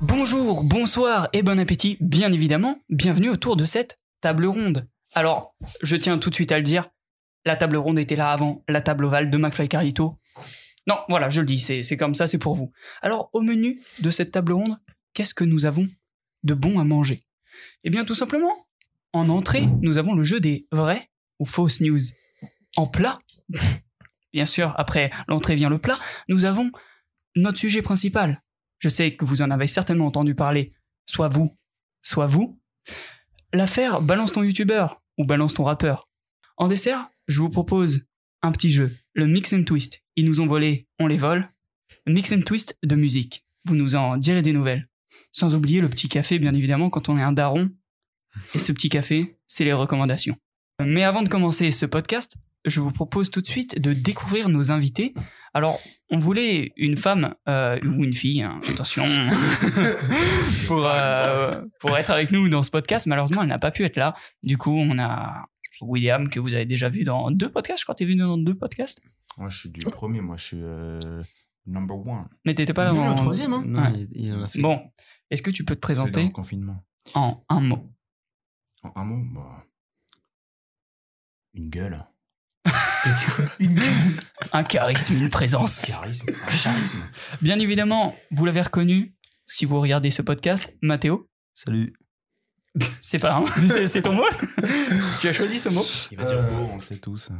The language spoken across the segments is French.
Bonjour, bonsoir et bon appétit, bien évidemment. Bienvenue autour de cette table ronde. Alors, je tiens tout de suite à le dire, la table ronde était là avant la table ovale de McFly Carlito. Non, voilà, je le dis, c'est c'est comme ça, c'est pour vous. Alors, au menu de cette table ronde, qu'est-ce que nous avons de bon à manger? Eh bien, tout simplement, en entrée, nous avons le jeu des vraies ou fausses news. En plat, bien sûr, après l'entrée vient le plat, nous avons notre sujet principal. Je sais que vous en avez certainement entendu parler, soit vous, soit vous. L'affaire Balance ton youtubeur ou Balance ton rappeur. En dessert, je vous propose un petit jeu, le Mix and Twist. Ils nous ont volé, on les vole. Mix and Twist de musique. Vous nous en direz des nouvelles. Sans oublier le petit café, bien évidemment, quand on est un daron. Et ce petit café, c'est les recommandations. Mais avant de commencer ce podcast, je vous propose tout de suite de découvrir nos invités. Alors, on voulait une femme euh, ou une fille, hein, attention, pour, euh, pour être avec nous dans ce podcast. Malheureusement, elle n'a pas pu être là. Du coup, on a William, que vous avez déjà vu dans deux podcasts. Je crois que tu es venu dans deux podcasts. Moi, je suis du premier, moi, je suis euh, number one. Mais t'étais pas là dans le troisième, hein. Non, Ouais. il, il en a fait. Bon, est-ce que tu peux te dans présenter le confinement. en un mot? En un mot, bah. Une gueule. Une Un charisme, une présence. Charisme. Un charisme. Bien évidemment, vous l'avez reconnu si vous regardez ce podcast, Mathéo. Salut. C'est pas un, c'est- c'est ton mot Tu as choisi ce mot Il va dire beau, on le sait tous.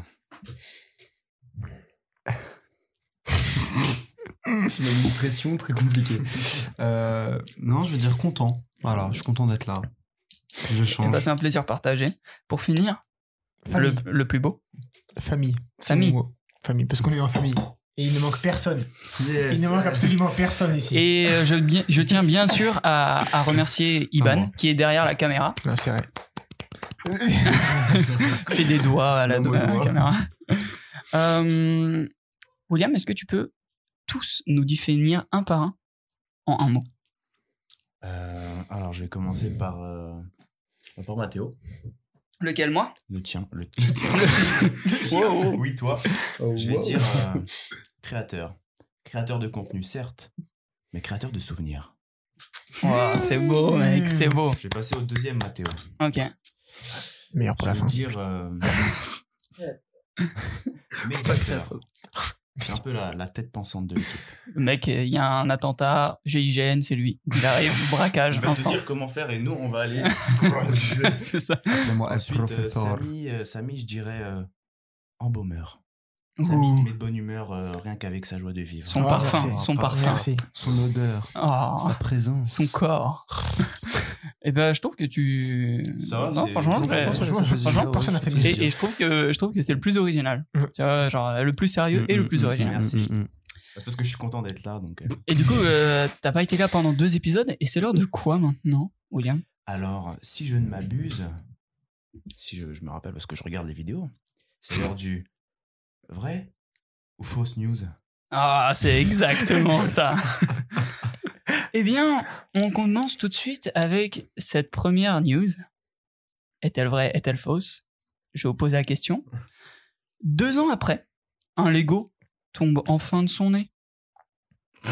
Tu m'as mis une pression très compliquée. Euh, non, je veux dire content. Voilà, je suis content d'être là. Je Eh change. ben, C'est un plaisir partagé. Pour finir, famille. le plus beau? Famille. Famille. Famille. Parce qu'on est en famille. Et il ne manque personne. Yes. Il ne manque absolument personne ici. Et euh, je, tiens bien sûr à, à remercier Iban, Ah bon. qui est derrière la caméra. Non, c'est vrai. fait des doigts à la, à caméra. Euh, William, est-ce que tu peux tous nous définir un par un en un mot? Euh, alors, je vais commencer par. Euh, par Mathéo. Lequel, moi? Le tien. Le, le tien. Oui, toi. Oh, Je vais wow. dire euh, créateur. Créateur de contenu, certes, mais créateur de souvenirs. Ouah, C'est beau, mec, c'est beau. Je vais passer au deuxième Mathéo. Ok. Meilleur pour Je la vais fin. dire. Euh... médiateur. C'est un peu la, la tête pensante de l'équipe. Le mec, il y a un attentat, GIGN, c'est lui. Il arrive, braquage, Il va te instant. dire comment faire et nous, on va aller. c'est ça. Appelez-moi El Ensuite, euh. Samy, euh, Samy, je dirais euh, embaumeur. Samy qui met de bonne humeur euh, rien qu'avec sa joie de vivre. Son Ah, parfum, merci. son parfum. Merci. Son odeur. Ah, Sa présence. son corps. Et ben, je trouve que tu. Ça va, non, franchement, Franchement, personne n'a fait mieux. Et, et je trouve que je trouve que c'est le plus original. Mm. Tu vois, genre le plus sérieux et le plus original. Merci. Mm, mm, mm. C'est parce que je suis content d'être là. Donc, euh. Et du coup, euh, t'as pas été là pendant deux épisodes et c'est l'heure de quoi maintenant, William? Alors, si je ne m'abuse, si je, je me rappelle parce que je regarde les vidéos, c'est l'heure du vrai ou fausse news? Ah, c'est exactement ça. eh bien, on commence tout de suite avec cette première news. Est-elle vraie, est-elle fausse? Je vais vous poser la question. Deux ans après, un Lego tombe enfin de son nez.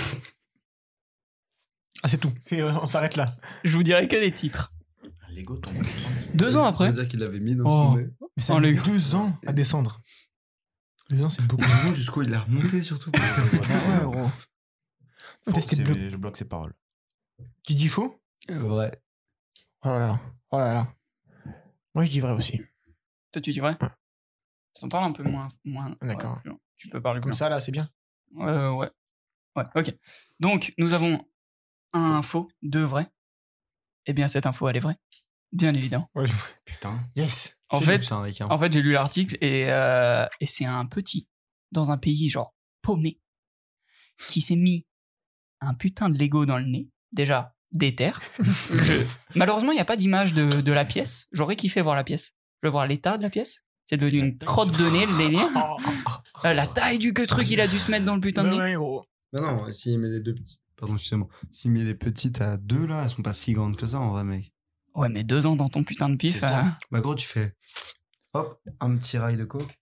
Ah, c'est tout. C'est- On s'arrête là. Je vous dirai que des titres. Un Lego tombe. Deux ans Ça après, veut dire qu'il l'avait mis dans Oh. son nez. Mais ça Oh, a mis les gars. deux ans à descendre. Deux ans, c'est beaucoup. Jusqu'où il l'a remonté surtout. Ah ouais, gros. Faux, je bloque ses paroles. Tu dis faux? Vrai. Oh là là. Oh là là. Moi, je dis vrai aussi. toi tu dis vrai? Ouais. T'en parles un peu moins. moins D'accord. ouais, tu peux parler Comme plus ça, là, c'est bien? Euh, ouais. Ouais, ok. Donc, nous avons un faux, deux vrais. Eh bien, cette info, elle est vraie. Bien évidemment. Ouais, je- Putain. Yes. En fait, ça, en fait j'ai lu l'article et, euh, et c'est un petit, dans un pays genre paumé, qui s'est mis un putain de Lego dans le nez. Déjà, déter. Je- Malheureusement, il n'y a pas d'image de, de la pièce. J'aurais kiffé voir la pièce. Je veux voir l'état de la pièce. C'est devenu une crotte de nez, le délire. Euh, la taille du que truc, il a dû se mettre dans le putain de nez. Mais non, s'il met les deux petits. Pardon, excusez-moi. S'il met les petites à deux, là, elles sont pas si grandes que ça, en vrai, mec. Ouais, mais deux ans dans ton putain de pif. C'est ça. euh, Bah, gros, tu fais. Hop, un petit rail de coke.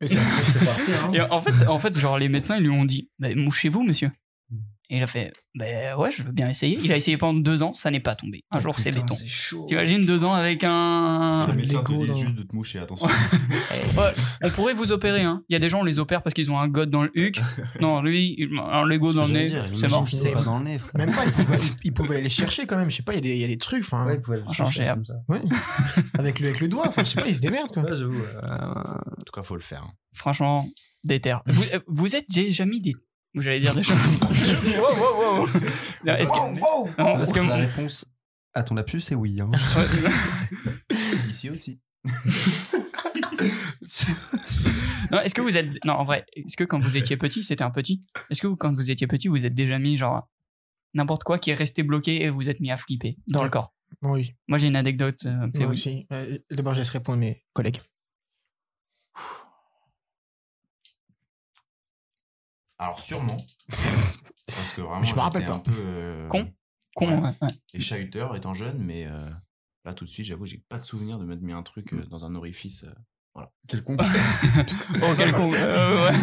Mais c'est C'est parti, hein. Et en fait, en fait, genre, les médecins, ils lui ont dit bah, Mouchez-vous, monsieur. Et il a fait Ben ouais, je veux bien essayer. Il a essayé pendant deux ans, ça n'est pas tombé. Un jour, c'est béton. C'est chaud. T'imagines deux ans avec un. Les médecins te dans- juste de te moucher, attention. Ouais, on pourrait vous opérer, hein. Il y a des gens, on les opère parce qu'ils ont un god dans le huc. Non, lui, il- un Lego dans le nez, c'est mort. C'est pas dans le nez, frère. Même pas, il pouvait, il pouvait aller chercher quand même. Je sais pas, il y, a des- il y a des trucs, enfin, Ouais, il pouvait le Changer, chercher comme ça. ouais. avec, le, avec le doigt, enfin, je sais pas, il se démerde quoi. Ouais, euh, En tout cas, faut le faire. hein. Franchement, déter. Vous, euh, vous êtes déjà mis des. J'allais dire des choses. wow, wow, wow. Non, est-ce que- Oh, Non, parce que La réponse à ton lapsus, c'est oui. hein. Ici aussi. Non, est-ce que vous êtes. Non, en vrai, est-ce que quand vous étiez petit, c'était un petit? Est-ce que vous, quand vous étiez petit, vous êtes déjà mis genre n'importe quoi qui est resté bloqué et vous êtes mis à flipper dans le corps? Oui, Moi, j'ai une anecdote. euh, c'est moi oui. aussi. Euh, D'abord, je laisse répondre mes collègues. Alors, sûrement. Parce que vraiment, Je me rappelle pas. un peu. euh, Con Con, ouais, ouais. Et chahuteur étant jeune, mais euh, là, tout de suite, j'avoue, j'ai pas de souvenir de m'être mis un truc euh, dans un orifice. euh. Quelconque. Oh, quel con euh, ouais.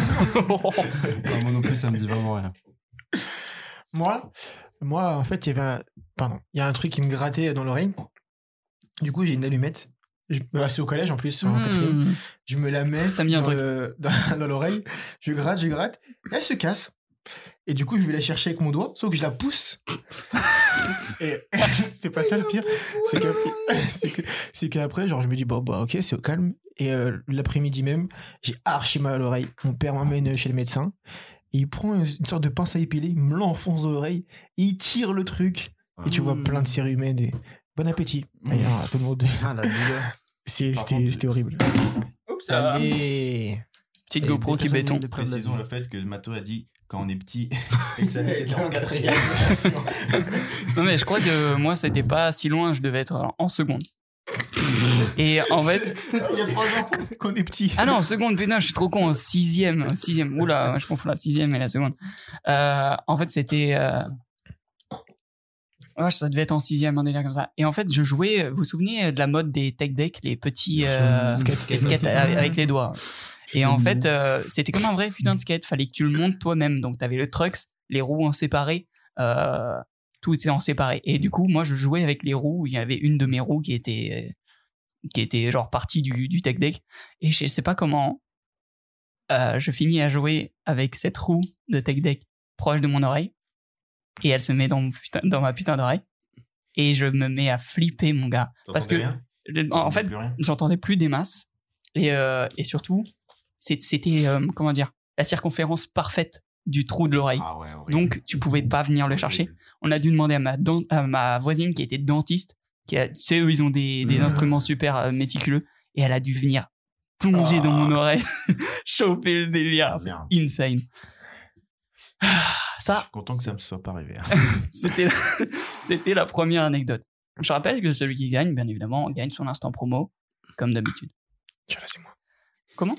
Non, moi non plus, ça me dit vraiment rien. Moi, moi, en fait, il y avait un... Pardon. Il y a un truc qui me grattait dans l'oreille. Du coup, j'ai une allumette. Je... bah, c'est au collège en plus, en quatrième. Hmm. Je me la mets Ça me dans, truc. le- dans, dans l'oreille. Je gratte, je gratte. Et elle se casse. Et du coup, je vais la chercher avec mon doigt, sauf que je la pousse. et c'est pas ça le pire. C'est que, c'est que, c'est qu'après, genre, je me dis, bon, bah, ok, c'est au calme. Et euh, l'après-midi même, j'ai archi mal à l'oreille. Mon père m'amène chez le médecin. Et il prend une, sorte de pince à épiler, il me l'enfonce dans l'oreille. Et il tire le truc. Et tu vois Hmm. plein de cérumen. Et... Bon appétit. D'ailleurs, à tout le monde. Ah, la C'était horrible. Oups, Allez. Petite Et GoPro qui béton. Précisons le fait que Mato a dit quand on est petit et que ça c'était en quatrième. Non, mais je crois que moi, c'était pas si loin, je devais être en seconde. Et en fait. C'était il y a trois ans qu'on est petit. Ah non, en seconde, putain, je suis trop con, en sixième. en sixième. Oula, je confonds la sixième et la seconde. Euh, en fait, c'était. Euh... ouais, ça devait être en sixième, un délire comme ça. Et en fait, je jouais. Vous vous souvenez de la mode des tech decks, les petits euh, Skate. skates avec les doigts. Et en fait, euh, c'était comme un vrai putain de skate. Fallait que tu le montes toi-même. Donc, t'avais le trucks, les roues en séparé. Euh, tout était en séparé. Et du coup, moi, je jouais avec les roues. Il y avait une de mes roues qui était, qui était genre partie du, du tech deck. Et je sais pas comment, euh, je finis à jouer avec cette roue de tech deck proche de mon oreille. Et elle se met dans, mon putain- dans ma putain d'oreille. Et je me mets à flipper, mon gars. Parce que, rien? en fait, j'entendais plus des masses. Et, euh, et surtout, c'était, euh, comment dire, la circonférence parfaite du trou de l'oreille. Ah ouais. Donc, tu pouvais pas venir le chercher. On a dû demander à ma, à ma voisine qui était dentiste, qui a, tu sais, eux, ils ont des, des Mhm. instruments super euh, méticuleux, et elle a dû venir plonger dans mon oreille, choper le délire. Ah, insane. Ah, Je suis content que ça me soit pas arrivé. hein. c'était la, première anecdote. Je rappelle que celui qui gagne, bien évidemment, gagne son instant promo, comme d'habitude. Inch'Allah, c'est moi. Comment?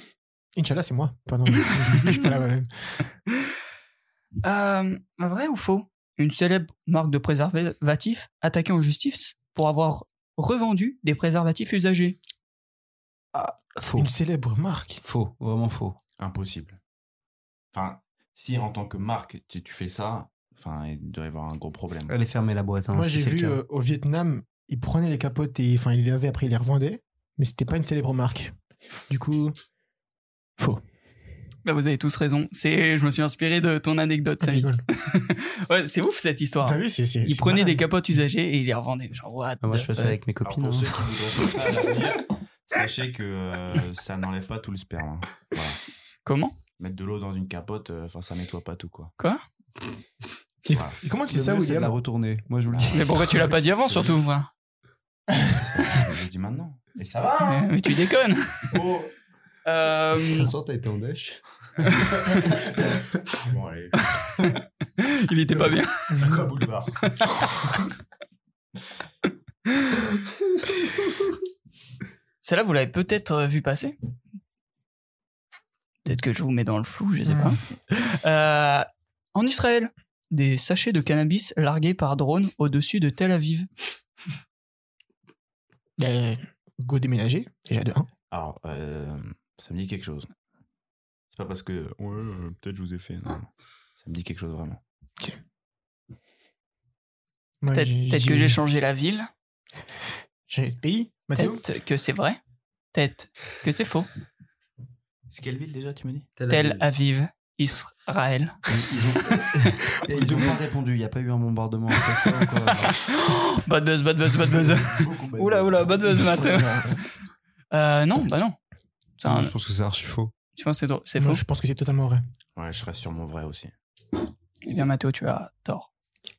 Inch'Allah, c'est moi. Pardon. je suis pas là. Euh, vrai ou faux? Une célèbre marque de préservatifs attaquée en justice pour avoir revendu des préservatifs usagés. Faux. Une célèbre marque? Faux. Vraiment faux. Impossible. Enfin, si en tant que marque, tu, tu fais ça, enfin, il doit y avoir un gros problème. Allez fermer la boîte. hein, Moi, si j'ai vu euh, au Vietnam, ils prenaient les capotes et enfin, ils les lavaient après, ils les revendaient. Mais c'était pas une célèbre marque. Du coup, faux. Bah, vous avez tous raison. C'est, je me suis inspiré de ton anecdote, Ah, Samy. rigole. Ouais, c'est ouf cette histoire. T'as vu, c'est. c'est- Ils prenaient des capotes usagées et ils les revendaient. Genre, what Ah, moi, the je fais ça avec mes Alors, copines. pour hein. ceux qui voudront faire ça à l'avenir, sachez que euh, ça n'enlève pas tout le sperme. hein. Voilà. Comment? Mettre de l'eau dans une capote, euh, enfin, ça nettoie pas tout, quoi. Quoi? Voilà. Et comment tu sais ça, William? la retourner. Moi, je vous le dis. Mais pourquoi tu l'as pas dit avant, surtout voilà. Je le dis maintenant. Et ça va hein? Mais, mais tu déconnes. Oh. Euh, Ce soir, t'as été en dèche. Bon, allez. il était pas bien. Quoi, boulevard Celle-là, vous l'avez peut-être euh, vu passer? Peut-être que je vous mets dans le flou, je sais pas. Euh, en Israël, des sachets de cannabis largués par drone au-dessus de Tel Aviv. Euh, Go déménager, déjà de 1. Alors, euh, ça me dit quelque chose. C'est pas parce que, ouais, euh, peut-être je vous ai fait. Non, non. Ça me dit quelque chose vraiment. Ok. Peut-être que j'ai changé la ville. J'ai pays, Mathéo? Peut-être que c'est vrai. Peut-être que c'est faux. C'est quelle ville déjà, tu m'as dit? Tel Aviv, Israël. Ils ont, Et ils ont pas répondu, il n'y a pas eu un bombardement Bad buzz, bad buzz, bad buzz. Oula, oula, bad buzz, Mathéo. Euh, non, bah non. Un- Je pense que c'est archi faux. Tu penses que c'est faux? je pense que c'est totalement vrai. Ouais, je reste sur mon vrai aussi. Eh bien, Mathéo, tu as tort.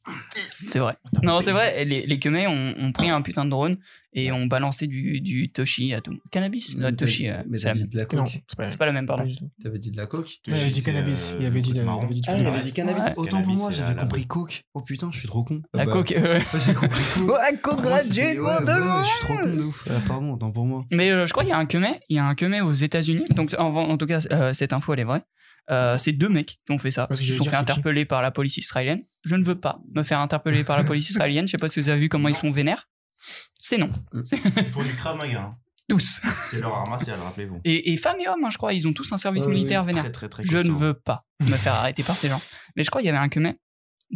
C'est vrai. Non, c'est vrai. Les, les Khmers ont, ont pris un putain de drone et ont balancé du, du Toshi à tout. Cannabis Non, Toshi, euh, mais la dit de la Non, coke. c'est pas, pas la même, pardon. T'avais dit de la coke a dit cannabis. euh, Il avait dit, il avait dit Ah, il cannabis. avait dit cannabis. Ouais. Autant Cannabis, pour moi, j'avais la- compris coke. Oh putain, je suis trop con. La Ah bah, coke. euh, ouais, J'ai compris coke. Ouais, coke Moi, gratuite c'était- pour ouais, tout le ouais, monde. Je suis trop con de ouf. Ah, pardon, autant pour moi. Mais euh, je crois qu'il y a un Khmer, il y a un Khmer aux États-Unis. Donc en, en tout cas, euh, cette info elle est vraie. Euh, c'est deux mecs qui ont fait ça. Parce Ils se sont fait interpeller par la police israélienne. Je ne veux pas me faire interpeller par la police israélienne. Je sais pas si vous avez vu comment ils sont vénères. C'est non. Il faut du Krav Maga. hein. Tous. C'est leur art martial, rappelez-vous. Et, et femmes et hommes, hein, je crois, ils ont tous un service militaire ouais, vénère. Très, très, très Je ne costaud. veux pas me faire arrêter par ces gens. Mais je crois qu'il y avait un Khmer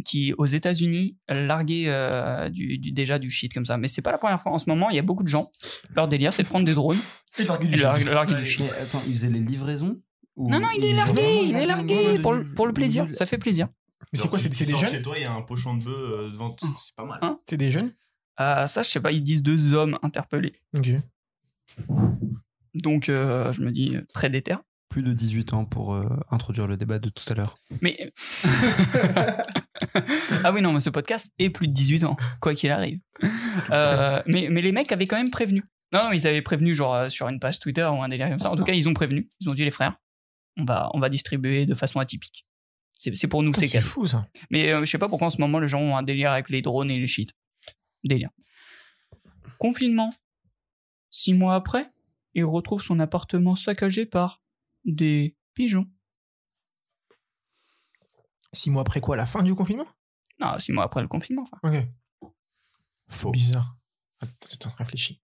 qui, aux États-Unis, larguait euh, du, du- déjà du shit comme ça. Mais c'est pas la première fois. En ce moment, il y a beaucoup de gens. Leur délire, c'est de prendre des drones Et larguer du larguer, shit. larguer du shit. Mais attends, ils faisaient les livraisons ou- Non, non, il est largué, il est largué pour le, pour le plaisir. Ça fait plaisir. Mais c'est quoi C'est des jeunes chez toi, il y a un pochon de bœuf euh, devant. t- C'est pas mal. Hein C'est des jeunes? Euh, ça, je sais pas, ils disent deux hommes interpellés. Ok. Donc, euh, je me dis, euh, très déter. Plus de 18 ans pour euh, introduire le débat de tout à l'heure. Mais. ah oui, non, mais ce podcast est plus de 18 ans, quoi qu'il arrive. Euh, mais, mais les mecs avaient quand même prévenu. Non, non, ils avaient prévenu, genre, euh, sur une page Twitter ou un délire comme ça. En tout cas, ils ont prévenu. Ils ont dit, les frères, on va, on va distribuer de façon atypique. C'est c'est pour nous, c'est C'est fou ça. Mais euh, je sais pas pourquoi en ce moment les gens ont un délire avec les drones et les shit. Délire. Confinement. Six mois après, il retrouve son appartement saccagé par des pigeons. Six mois après quoi La fin du confinement? Non, six mois après le confinement. enfin. Ok. Faux. Bizarre. Attends, attends, réfléchis.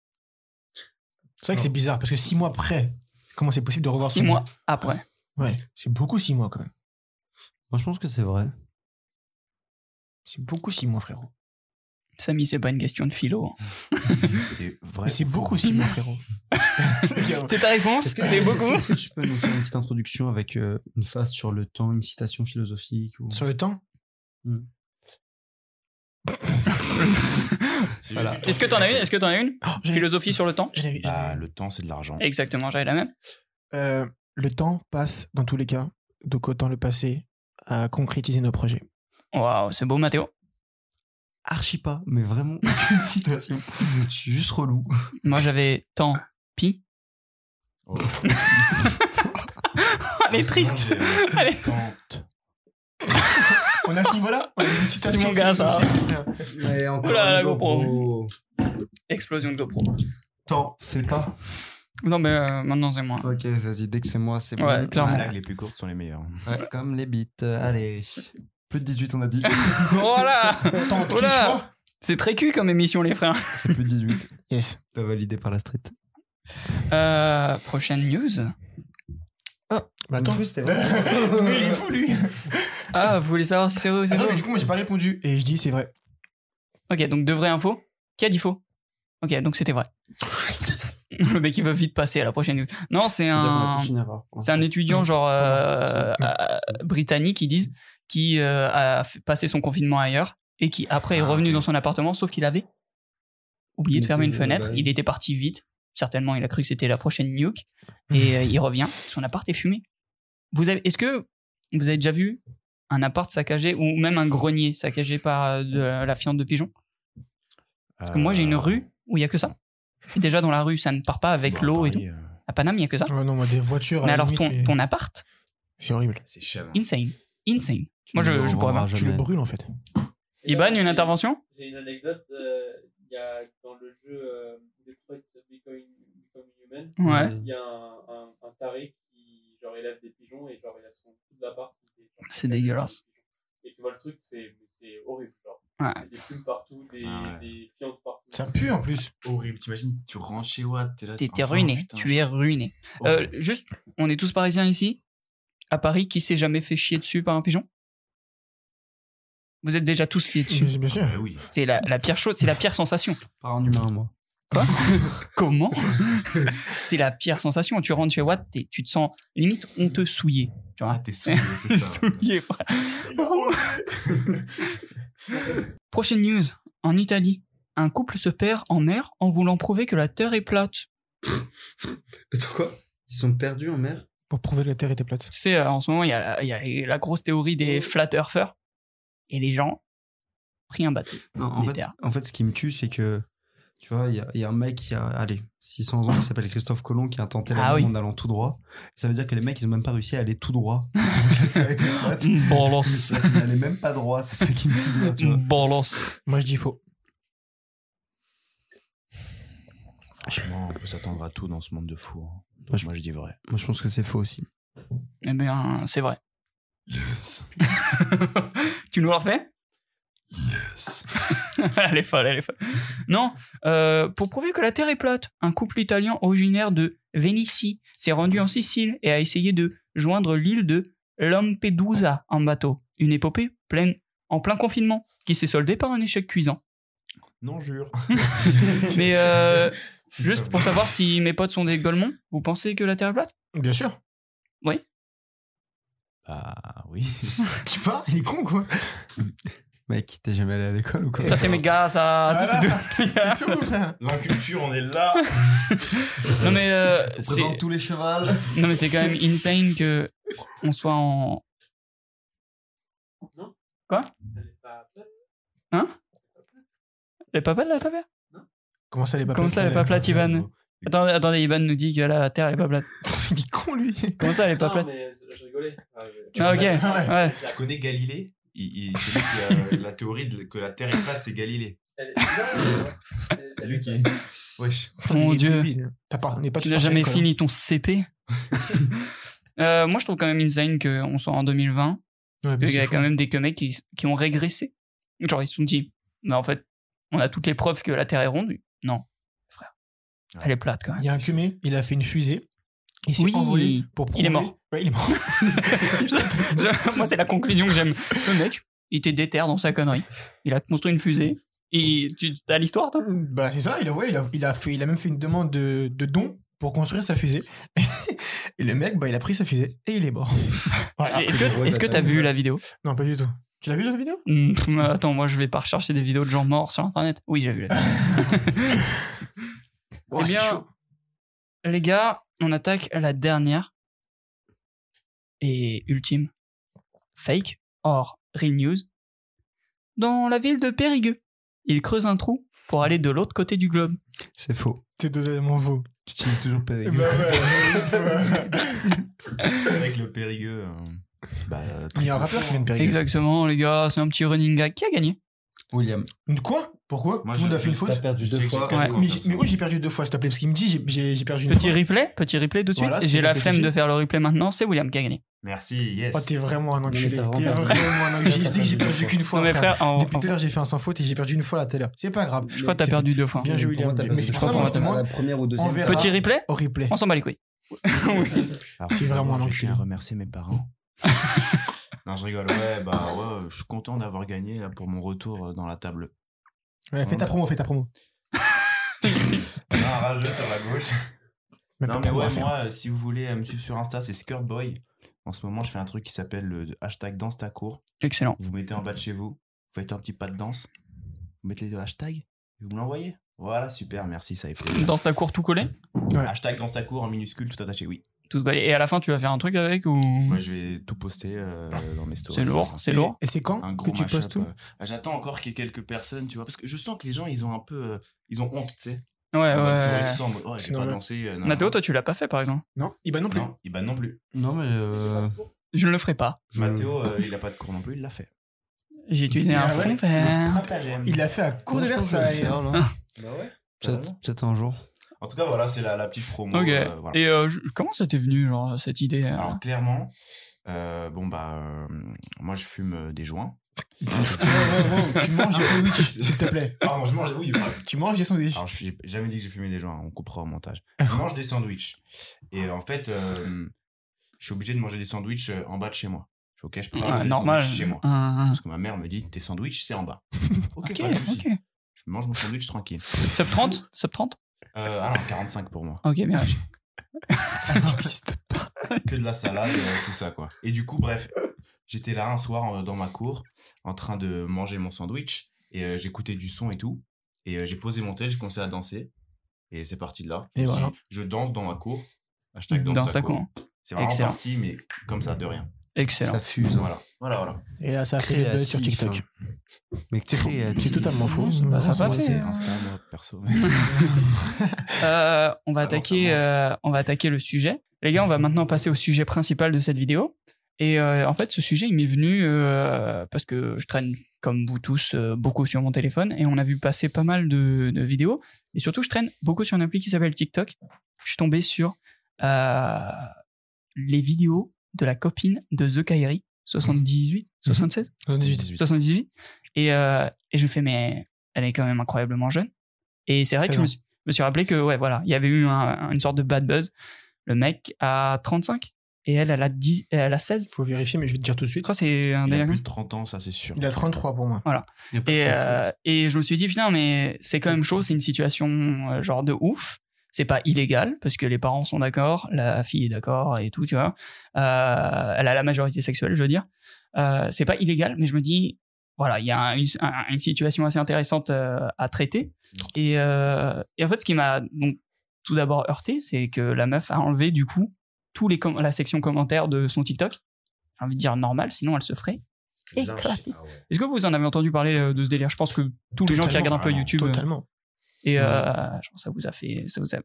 C'est vrai que c'est bizarre parce que six mois après, comment c'est possible de revoir Six son- mois après. Ouais, c'est beaucoup six mois quand même. Moi, je pense que c'est vrai. C'est beaucoup six mois, frérot. Samy, c'est pas une question de philo. hein. C'est vrai. C'est beaucoup six mois, frérot. C'est ta réponse? C'est beaucoup? Est-ce que tu peux nous faire une petite introduction avec euh, une phase sur le temps, une citation philosophique ou... Sur le temps? C'est Voilà. Est-ce que t'en as une? Est-ce que t'en as une? Oh, Philosophie sur le temps? Bah, j'avais- le temps, c'est de l'argent. Exactement, j'avais la même. Euh, le temps passe dans tous les cas, donc autant le passer à concrétiser nos projets. Waouh, c'est beau, Mathéo. Archi pas, mais vraiment aucune citation. Je suis juste relou. Moi, j'avais tant pis. Oh. Elle est triste. Allez. Tente. On a ce niveau-là? On a C'est mon gars, ça. encore Oula, la une GoPro. Explosion de GoPro. T'en fais pas. Non, mais euh, maintenant, c'est moi. Ok, vas-y, dès que c'est moi, c'est. Ouais, clairement. Les blagues les plus courtes sont les meilleures. Ouais, comme les beats. Euh, Allez. Plus de 18, on a dit. voilà choix C'est très cul comme émission, les frères. C'est plus de 18. Yes. T'as validé par la street. Euh, prochaine news. Bah attends. c'était Lui, il est fou, lui. Ah, vous voulez savoir si c'est vrai ou c'est Attends, faux mais du coup, moi, j'ai pas répondu. Et je dis, c'est vrai. Ok, donc de vraies infos. Qui a dit faux? Ok, donc c'était vrai. Le mec, il veut vite passer à la prochaine news. Non, c'est un... C'est un étudiant genre euh, euh, britannique, ils disent, qui euh, a passer son confinement ailleurs et qui après est Ah, revenu dans son appartement, sauf qu'il avait oublié de fermer une fenêtre. Il était parti vite. Certainement, il a cru que c'était la prochaine nuke et il revient. Son appart est fumé. Vous avez, est-ce que vous avez déjà vu un appart saccagé ou même un grenier saccagé par de la fiente de pigeon Parce que moi, j'ai une rue où il y a que ça. Et déjà dans la rue, ça ne part pas avec bah, l'eau et tout. Euh, À Paname, il y a que ça. Ouais, non, moi, des voitures. Mais alors limite, ton, ton appart, C'est horrible. C'est insane, insane. Moi, je, je pourrais pas. Tu le brûles, en fait. Iban, une intervention? J'ai une anecdote. euh, Il y a dans le jeu euh, Detroit Becoming, Becoming Human, Ouais. il y a un, un, un taré qui genre élève des pigeons et genre il a son l'appart. qui est, genre, C'est dégueulasse. Et tu vois le truc, c'est c'est horrible. Genre. Ouais. Il y a des plumes partout, des, Ah ouais. des fientes partout. Ça pue, en plus. Horrible. T'imagines, tu rentres chez Watt, t'es là. T'es t'es enfin, ruiné. putain, Tu es ruiné. Euh, juste, on est tous parisiens ici. À Paris, qui s'est jamais fait chier dessus par un pigeon? Vous êtes déjà tous fiés dessus. Bien sûr. Ouais, oui. C'est la, la pire chose, c'est la pire sensation. Pas un humain, moi. Comment? C'est la pire sensation. Tu rentres chez Watt, t'es- tu te sens limite honteux souillé. Tu vois? Ah, t'es saoulé, c'est ça. Souillé, frère. Prochaine news. En Italie, un couple se perd en mer en voulant prouver que la Terre est plate. Attends, quoi? Ils sont perdus en mer? Pour prouver que la Terre était plate. Tu sais, euh, en ce moment, il y a, il y a les- la grosse théorie des flat earthers. Et les gens ont pris un bateau. Non, fait, en fait, ce qui me tue, c'est que, tu vois, il y a, il y a un mec qui a, allez, 600 ans, qui s'appelle Christophe Colomb, qui a tenté la Ah oui. en allant tout droit. Ça veut dire que les mecs, ils ont même pas réussi à aller tout droit. Bolos. Ça, Ils n'allaient même pas droit, c'est ça qui me tu vois. Bolos. Moi, je dis faux. Franchement, on peut s'attendre à tout dans ce monde de fous. hein. Moi, je- Moi, je dis vrai. Moi, je pense que c'est faux aussi. Eh bien, c'est vrai. tu nous la refais elle est folle, elle est folle. Non, euh, pour prouver que la Terre est plate, un couple italien originaire de Vénitie s'est rendu en Sicile et a essayé de joindre l'île de Lampedusa en bateau. Une épopée pleine, en plein confinement, qui s'est soldée par un échec cuisant. Non, jure. Mais euh, juste pour savoir si mes potes sont des golemons, vous pensez que la Terre est plate? Bien sûr. Ah oui. Tu pas Il est con, quoi. Mec, t'es jamais allé à l'école ou quoi Ça c'est mes gars, ça, ça, c'est Voilà. tout. C'est tout, frère. L'inculture, on est là. Non mais euh, On présente tous les chevals. non mais c'est quand même insane que on soit en Non Quoi Elle est pas plate. les pas plate la Terre Comment ça, elle est pas Comment plate ça elle est pas plate Ivan Attendez, attendez, Ivan nous dit que la Terre elle est pas plate. Il est con, lui. Comment ça elle est pas non, plate mais je rigolais. Ah, je- Ah ok, Ouais. ouais. Tu connais Galilée? Il, il, celui qui a la théorie de- que la Terre est plate, c'est Galilée. Est- c'est- lui qui. Wesh. Mon est Dieu. débile. T'as pas- on n'est pas Tu n'as jamais fini ton CP Euh, Moi je trouve quand même insane qu'on soit en 2020, hein. Ouais, qu'il y a quand même des mecs qui, qui ont régressé. Genre ils se sont dit, mais en fait, on a toutes les preuves que la Terre est ronde. Non, frère, elle est plate quand même. Il y a un cumé, il a fait une fusée. Il s'est Oui. envolé pour prouver. Il est mort. Ouais, il est mort. Je- moi, c'est la conclusion que j'aime. Le mec, il était déter dans sa connerie. Il a construit une fusée. Et tu as l'histoire, toi? Bah, c'est ça, il a, ouais, il, a, il, a fait, il a même fait une demande de, de don pour construire sa fusée. et le mec, bah, il a pris sa fusée et il est mort. Voilà. Est-ce que que bah, t'as t'as vu la vidéo? Non, pas du tout. Tu l'as vu la vidéo? Hmm, mais Attends, moi, je vais pas rechercher des vidéos de gens morts sur Internet. Oui, j'ai vu la vidéo. Oh, Eh c'est bien, chaud. Les gars, on attaque la dernière et ultime fake or real news. Dans la ville de Périgueux, ils creusent un trou pour aller de l'autre côté du globe. C'est faux. C'est totalement faux. Tu utilises toujours Bah Périgueux. ouais, Avec le Périgueux. euh, bah, Il y a un rappeur qui vient de Périgueux. Exactement, les gars, c'est un petit running gag. Qui a gagné William. Quoi? Pourquoi? Moi, Tout le monde je- a fait une faute perdu j'ai Ouais. gagné, mais, moi, j'ai- mais oui, j'ai perdu deux fois, s'il te plaît, parce qu'il me dit j'ai- j'ai j'ai perdu une Petit fois. replay, petit replay tout de suite. Voilà, J'ai la flemme tout de de suite. faire le replay maintenant, c'est William qui a gagné. Merci, yes. Oh, t'es vraiment un enculé. T'es vraiment vraiment un enculé. Je sais que j'ai perdu qu'une fois. Non mais frère. frère, en- Depuis en- tout à l'heure, j'ai fait un sans faute et j'ai perdu une fois là tout à l'heure. C'est pas grave. je crois que t'as C'est- perdu deux fois. Bien joué, William. Mais c'est pour ça que moi, je te demande La première ou deuxième on verra. Petit replay, au replay. on s'en bat les couilles. Alors, C'est vraiment un Je enculé. tiens à remercier mes parents. non, je rigole. Ouais, bah ouais, je suis content d'avoir gagné là, pour mon retour euh, dans la table. Ouais, fais ta promo, fais ta promo. Non, rageux sur la gauche. Même non, mais ouais, moi, euh, si vous voulez euh, me suivre sur Insta, c'est Skirtboy. En ce moment, je fais un truc qui s'appelle le hashtag danse ta cour. Excellent. Vous mettez en bas de chez vous, vous faites un petit pas de danse, vous mettez les deux hashtags, et vous me l'envoyez. Voilà, super, merci, ça fait plaisir. Dans ta cour tout collé? Hashtag danse ta cour en minuscule, tout attaché, oui. Tout collé. Et à la fin, tu vas faire un truc avec ou? Moi, je vais tout poster euh, dans mes stories. C'est lourd, c'est lourd. Et c'est quand un que tu postes tout? euh. Ah, J'attends encore qu'il y ait quelques personnes, tu vois, parce que je sens que les gens, ils ont un peu, euh, ils ont honte, tu sais. Ouais, Ils ouais. en mode, oh, C'est j'ai pas euh, Mathéo, non. toi, tu l'as pas fait par exemple. Non, Iban non plus. Non, non plus. Non, mais. euh, Je ne le ferai pas. Mathéo, euh, il a pas de cours non plus, il l'a fait. J'ai utilisé Ah un ouais? fond vert. Stratagème. Il l'a fait à cours de Versailles. Bah ouais. Peut-être peut-être un jour. En tout cas, voilà, c'est la, la petite promo. Ok. euh, voilà. Et euh, je- comment ça t'est venu, genre, cette idée euh Alors, clairement, euh, bon, bah, euh, moi, je fume des joints. Tu manges des sandwichs, s'il te plaît. Pardon, je mange, oui, voilà. Tu manges des sandwichs. Alors, je n'ai jamais dit que j'ai fumé des joints, on coupera au montage. Je mange des sandwichs. Et en fait, euh, je suis obligé de manger des sandwichs en bas de chez moi. Je suis ok, je peux pas Ouais, manger de normal. sandwich chez moi. Un- Parce que ma mère me dit, tes sandwichs, c'est en bas. ok, Ok, pas de souci. ok. Je mange mon sandwich tranquille. Sub 30 Sub 30 Euh, alors, 45 pour moi. Ok, bien. Ça n'existe pas. que de la salade, euh, tout ça, quoi. Et du coup, bref, j'étais là un soir euh, dans ma cour, en train de manger mon sandwich, et euh, j'écoutais du son et tout. Et euh, j'ai posé mon tel, j'ai commencé à danser, et c'est parti de là. Et Je me suis voilà. dit, Je danse dans ma cour. Hashtag danse, Dans ta cour. C'est vraiment Excellent. parti, mais comme ça, de rien. Excellent. Ça fuse. Voilà, voilà, voilà. Et là, ça a fait des buzz sur Créatif, TikTok. hein. Mais C'est créatif. Totalement faux. Mmh, bah, ça pas fait, c'est- hein. Insta, moi, perso. Euh, on va Ah attaquer, euh, on va attaquer le sujet. Les gars, on va maintenant passer au sujet principal de cette vidéo. Et euh, en fait, ce sujet, il m'est venu euh, parce que je traîne, comme vous tous, euh, beaucoup sur mon téléphone et on a vu passer pas mal de, de vidéos. Et surtout, je traîne beaucoup sur une appli qui s'appelle TikTok. Je suis tombé sur euh, les vidéos de la copine de The Kairi, 78, 76 78. 78. Et, euh, et je me fais, mais elle est quand même incroyablement jeune. Et c'est vrai que 16 je me suis, me suis rappelé que, ouais, voilà, il y avait eu un- une sorte de bad buzz. Le mec a 35 et elle, elle a, 10, elle a 16. Faut vérifier, mais je vais te dire tout de Je suite. crois que c'est un Il a délire. plus de 30 ans, ça, c'est sûr. Il a 33 pour moi. De Et, euh, et je me suis dit, putain, mais c'est quand même chaud, c'est une situation euh, genre de ouf. C'est pas illégal, parce que les parents sont d'accord, la fille est d'accord et tout, tu vois. Euh, elle a la majorité sexuelle, je veux dire. Euh, c'est pas illégal, mais je me dis, voilà, il y a un- une, un- une situation assez intéressante euh, à traiter. Et, et en fait, ce qui m'a donc tout d'abord heurté, c'est que la meuf a enlevé du coup tous les la section commentaires de son TikTok. J'ai envie de dire normal, sinon elle se ferait éclater. Ah ouais. Est-ce que vous en avez entendu parler de ce délire? Je pense que tous les gens qui regardent un peu YouTube. Totalement. Et euh, genre, ça vous a fait. Ça vous a...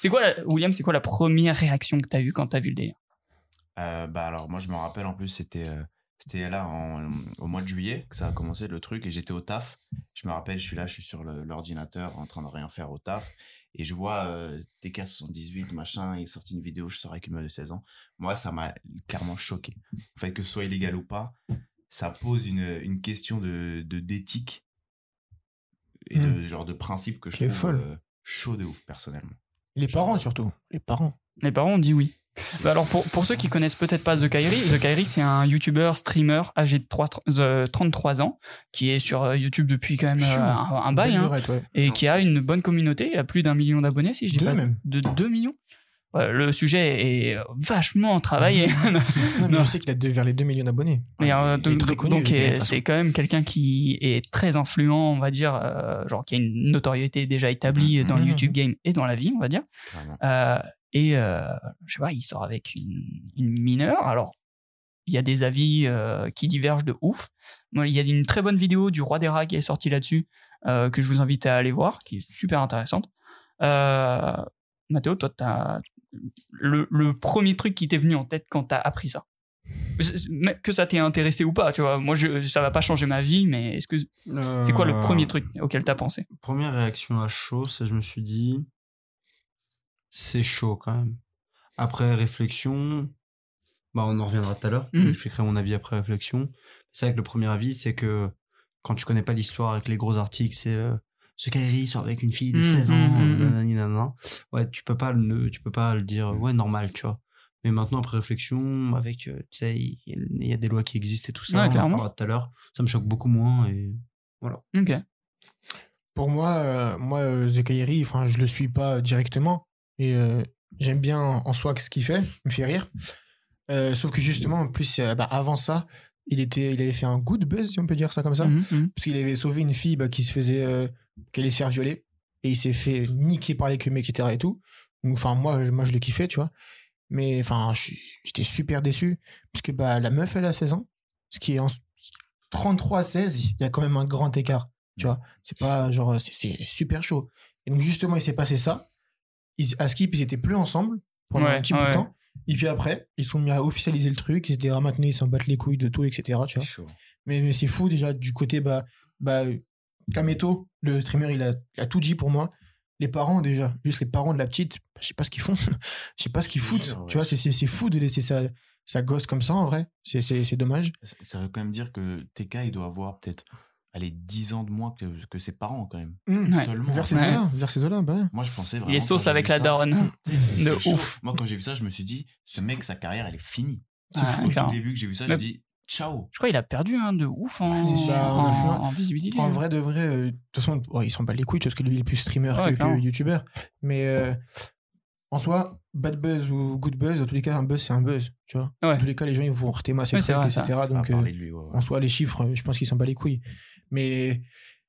C'est quoi, la- William, c'est quoi la première réaction que t'as eue quand t'as vu le délire? Euh, bah alors moi je me rappelle en plus c'était euh, c'était là en, au mois de juillet que ça a commencé le truc et j'étais au taf. Je me rappelle je suis là je suis sur l'ordinateur en train de rien faire au taf et je vois euh, TK78 machin il est sorti une vidéo je sors avec une meuf de 16 ans. Moi ça m'a clairement choqué. Le fait que ce soit illégal ou pas ça pose une, une question de de- d'éthique et de genre de principe que je trouve folle. euh, chaud de ouf personnellement. Les parents surtout. Les parents. Les parents ont dit oui. Bah alors, pour, pour ceux qui connaissent peut-être pas The Kairi, The Kairi, c'est un YouTuber, streamer âgé de 3 euh, 33 ans, qui est sur euh, YouTube depuis quand même euh, un, un bail, hein, ouais. et qui a une bonne communauté. Il a plus d'un million d'abonnés, si je dis Deux pas. même. De 2 millions Le sujet est vachement travaillé. Non, mais Non. je sais qu'il a deux- vers les 2 millions d'abonnés. Mais euh, il est donc, euh, c'est quand même quelqu'un qui est très influent, on va dire, euh, genre qui a une notoriété déjà établie dans le Mhm. YouTube game et dans la vie, on va dire. Euh, et euh, je sais pas, il sort avec une, une mineure. Alors, il y a des avis euh, qui divergent de ouf. Il y a une très bonne vidéo du roi des rats qui est sortie là-dessus euh, que je vous invite à aller voir, qui est super intéressante. Euh, Mathéo, toi, t'as le, le premier truc qui t'est venu en tête quand t'as appris ça? Que ça t'ait intéressé ou pas, tu vois. Moi, je, ça va pas changer ma vie, mais est-ce que c'est quoi le Euh, premier truc auquel t'as pensé? Première réaction à chaud, c'est je me suis dit, c'est chaud quand même. Après réflexion, bah on en reviendra tout à l'heure. Mhm. J'expliquerai mon avis après réflexion. C'est vrai que le premier avis, c'est que quand tu connais pas l'histoire avec les gros articles, c'est euh, ce Kairi sort avec une fille de Mhm, 16 ans, mhm, euh, mhm. nanani, nanana. Ouais, tu peux pas le, tu peux pas le dire, ouais, normal, tu vois. Mais maintenant, après réflexion, avec, euh, tu sais, il y, a- il y a des lois qui existent et tout ça, Ouais, on en tout à l'heure. Ça me choque beaucoup moins et Ok. Pour moi, euh, moi euh, The Kairi, enfin, je le suis pas directement. Et euh, j'aime bien en soi ce qu'il fait, il me fait rire. Euh, sauf que justement, en plus, euh, bah, avant ça, il, était, il avait fait un good buzz, si on peut dire ça comme ça. Mhm, mhm. Parce qu'il avait sauvé une fille bah, qui se faisait. euh, qui allait se faire violer. Et il s'est fait niquer par les cumés, etc. et tout. Enfin, moi, je- moi, je le kiffais, tu vois. Mais enfin, j'étais super déçu. Parce que bah, la meuf, elle a 16 ans. Ce qui est en 33 à 16, il y a quand même un grand écart. Tu vois, c'est pas genre, c'est- super chaud. Et donc, justement, il s'est passé ça. Ils, à Skip, ils étaient plus ensemble pendant Ouais, un petit bout de temps. Et puis après, ils sont mis à officialiser le truc. Ah, maintenant, ils s'en battent les couilles de tout, etc. Tu vois. Mais, mais c'est fou déjà du côté bah bah Kameto, le streamer, il a, il a tout dit pour moi. Les parents déjà, juste les parents de la petite, bah, je sais pas ce qu'ils font, je sais pas ce qu'ils foutent. jure, ouais. Tu vois, c'est fou de laisser sa sa gosse comme ça en vrai. C'est dommage. Ça, ça veut quand même dire que TK, il doit avoir peut-être allez, 10 ans de moins que, que ses parents, quand même. Mmh. Ouais. Seulement. Vers ces Ouais. vers ces eaux-là, bah. Moi, je pensais vraiment. Il est quand sauce j'ai avec la daronne. De ouf. Moi, quand j'ai vu ça, je me suis dit, ce mec, sa carrière, elle est finie. C'est fou. Au tout début que j'ai vu ça, j'ai dit ciao. Je crois qu'il a perdu hein, de ouf en, c'est sûr. en, Bah, un- en visibilité. En vrai de vrai, euh, de toute façon, ouais, il s'en bat les couilles parce que lui, il est plus streamer Ouais, que- youtubeur. Mais euh, en soi, bad buzz ou good buzz, dans tous les cas, un buzz, c'est un buzz. Tu vois Ouais. Dans tous les cas, les gens, ils vont retémasser Ouais, vrai, etc. Donc, euh, lui, en soi, les chiffres, je pense qu'il s'en bat les couilles. Mais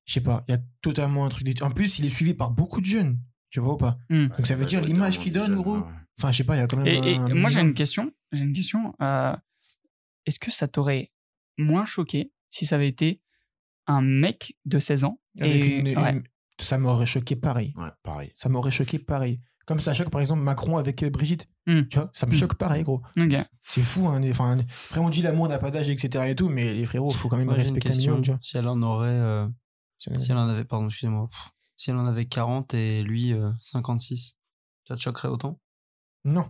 je sais pas, il y a totalement un truc. En plus, il est suivi par beaucoup de jeunes. Tu vois ou pas? Hmm. Donc ça veut dire l'image qu'il donne, gros. Enfin, je sais pas, il y a quand même. Et, et un moi, j'ai une question. J'ai une question. euh, Est-ce que ça t'aurait moins choqué si ça avait été un mec de 16 ans Avec et, une- ouais. une- Ça m'aurait choqué pareil. Ouais, pareil. Ça m'aurait choqué pareil. Comme ça choque par exemple Macron avec euh, Brigitte. Hmm. Tu vois, ça me Hmm. choque pareil, gros. Ok. C'est fou, hein. les- Enfin, après, on dit l'amour n'a pas d'âge, etc. et tout, mais les frérots, faut quand même respecter un question. minimum, tu vois. Si elle en aurait, euh, si elle en avait, pardon, excusez-moi. Si elle en avait 40 et lui euh, 56, ça te choquerait autant? Non.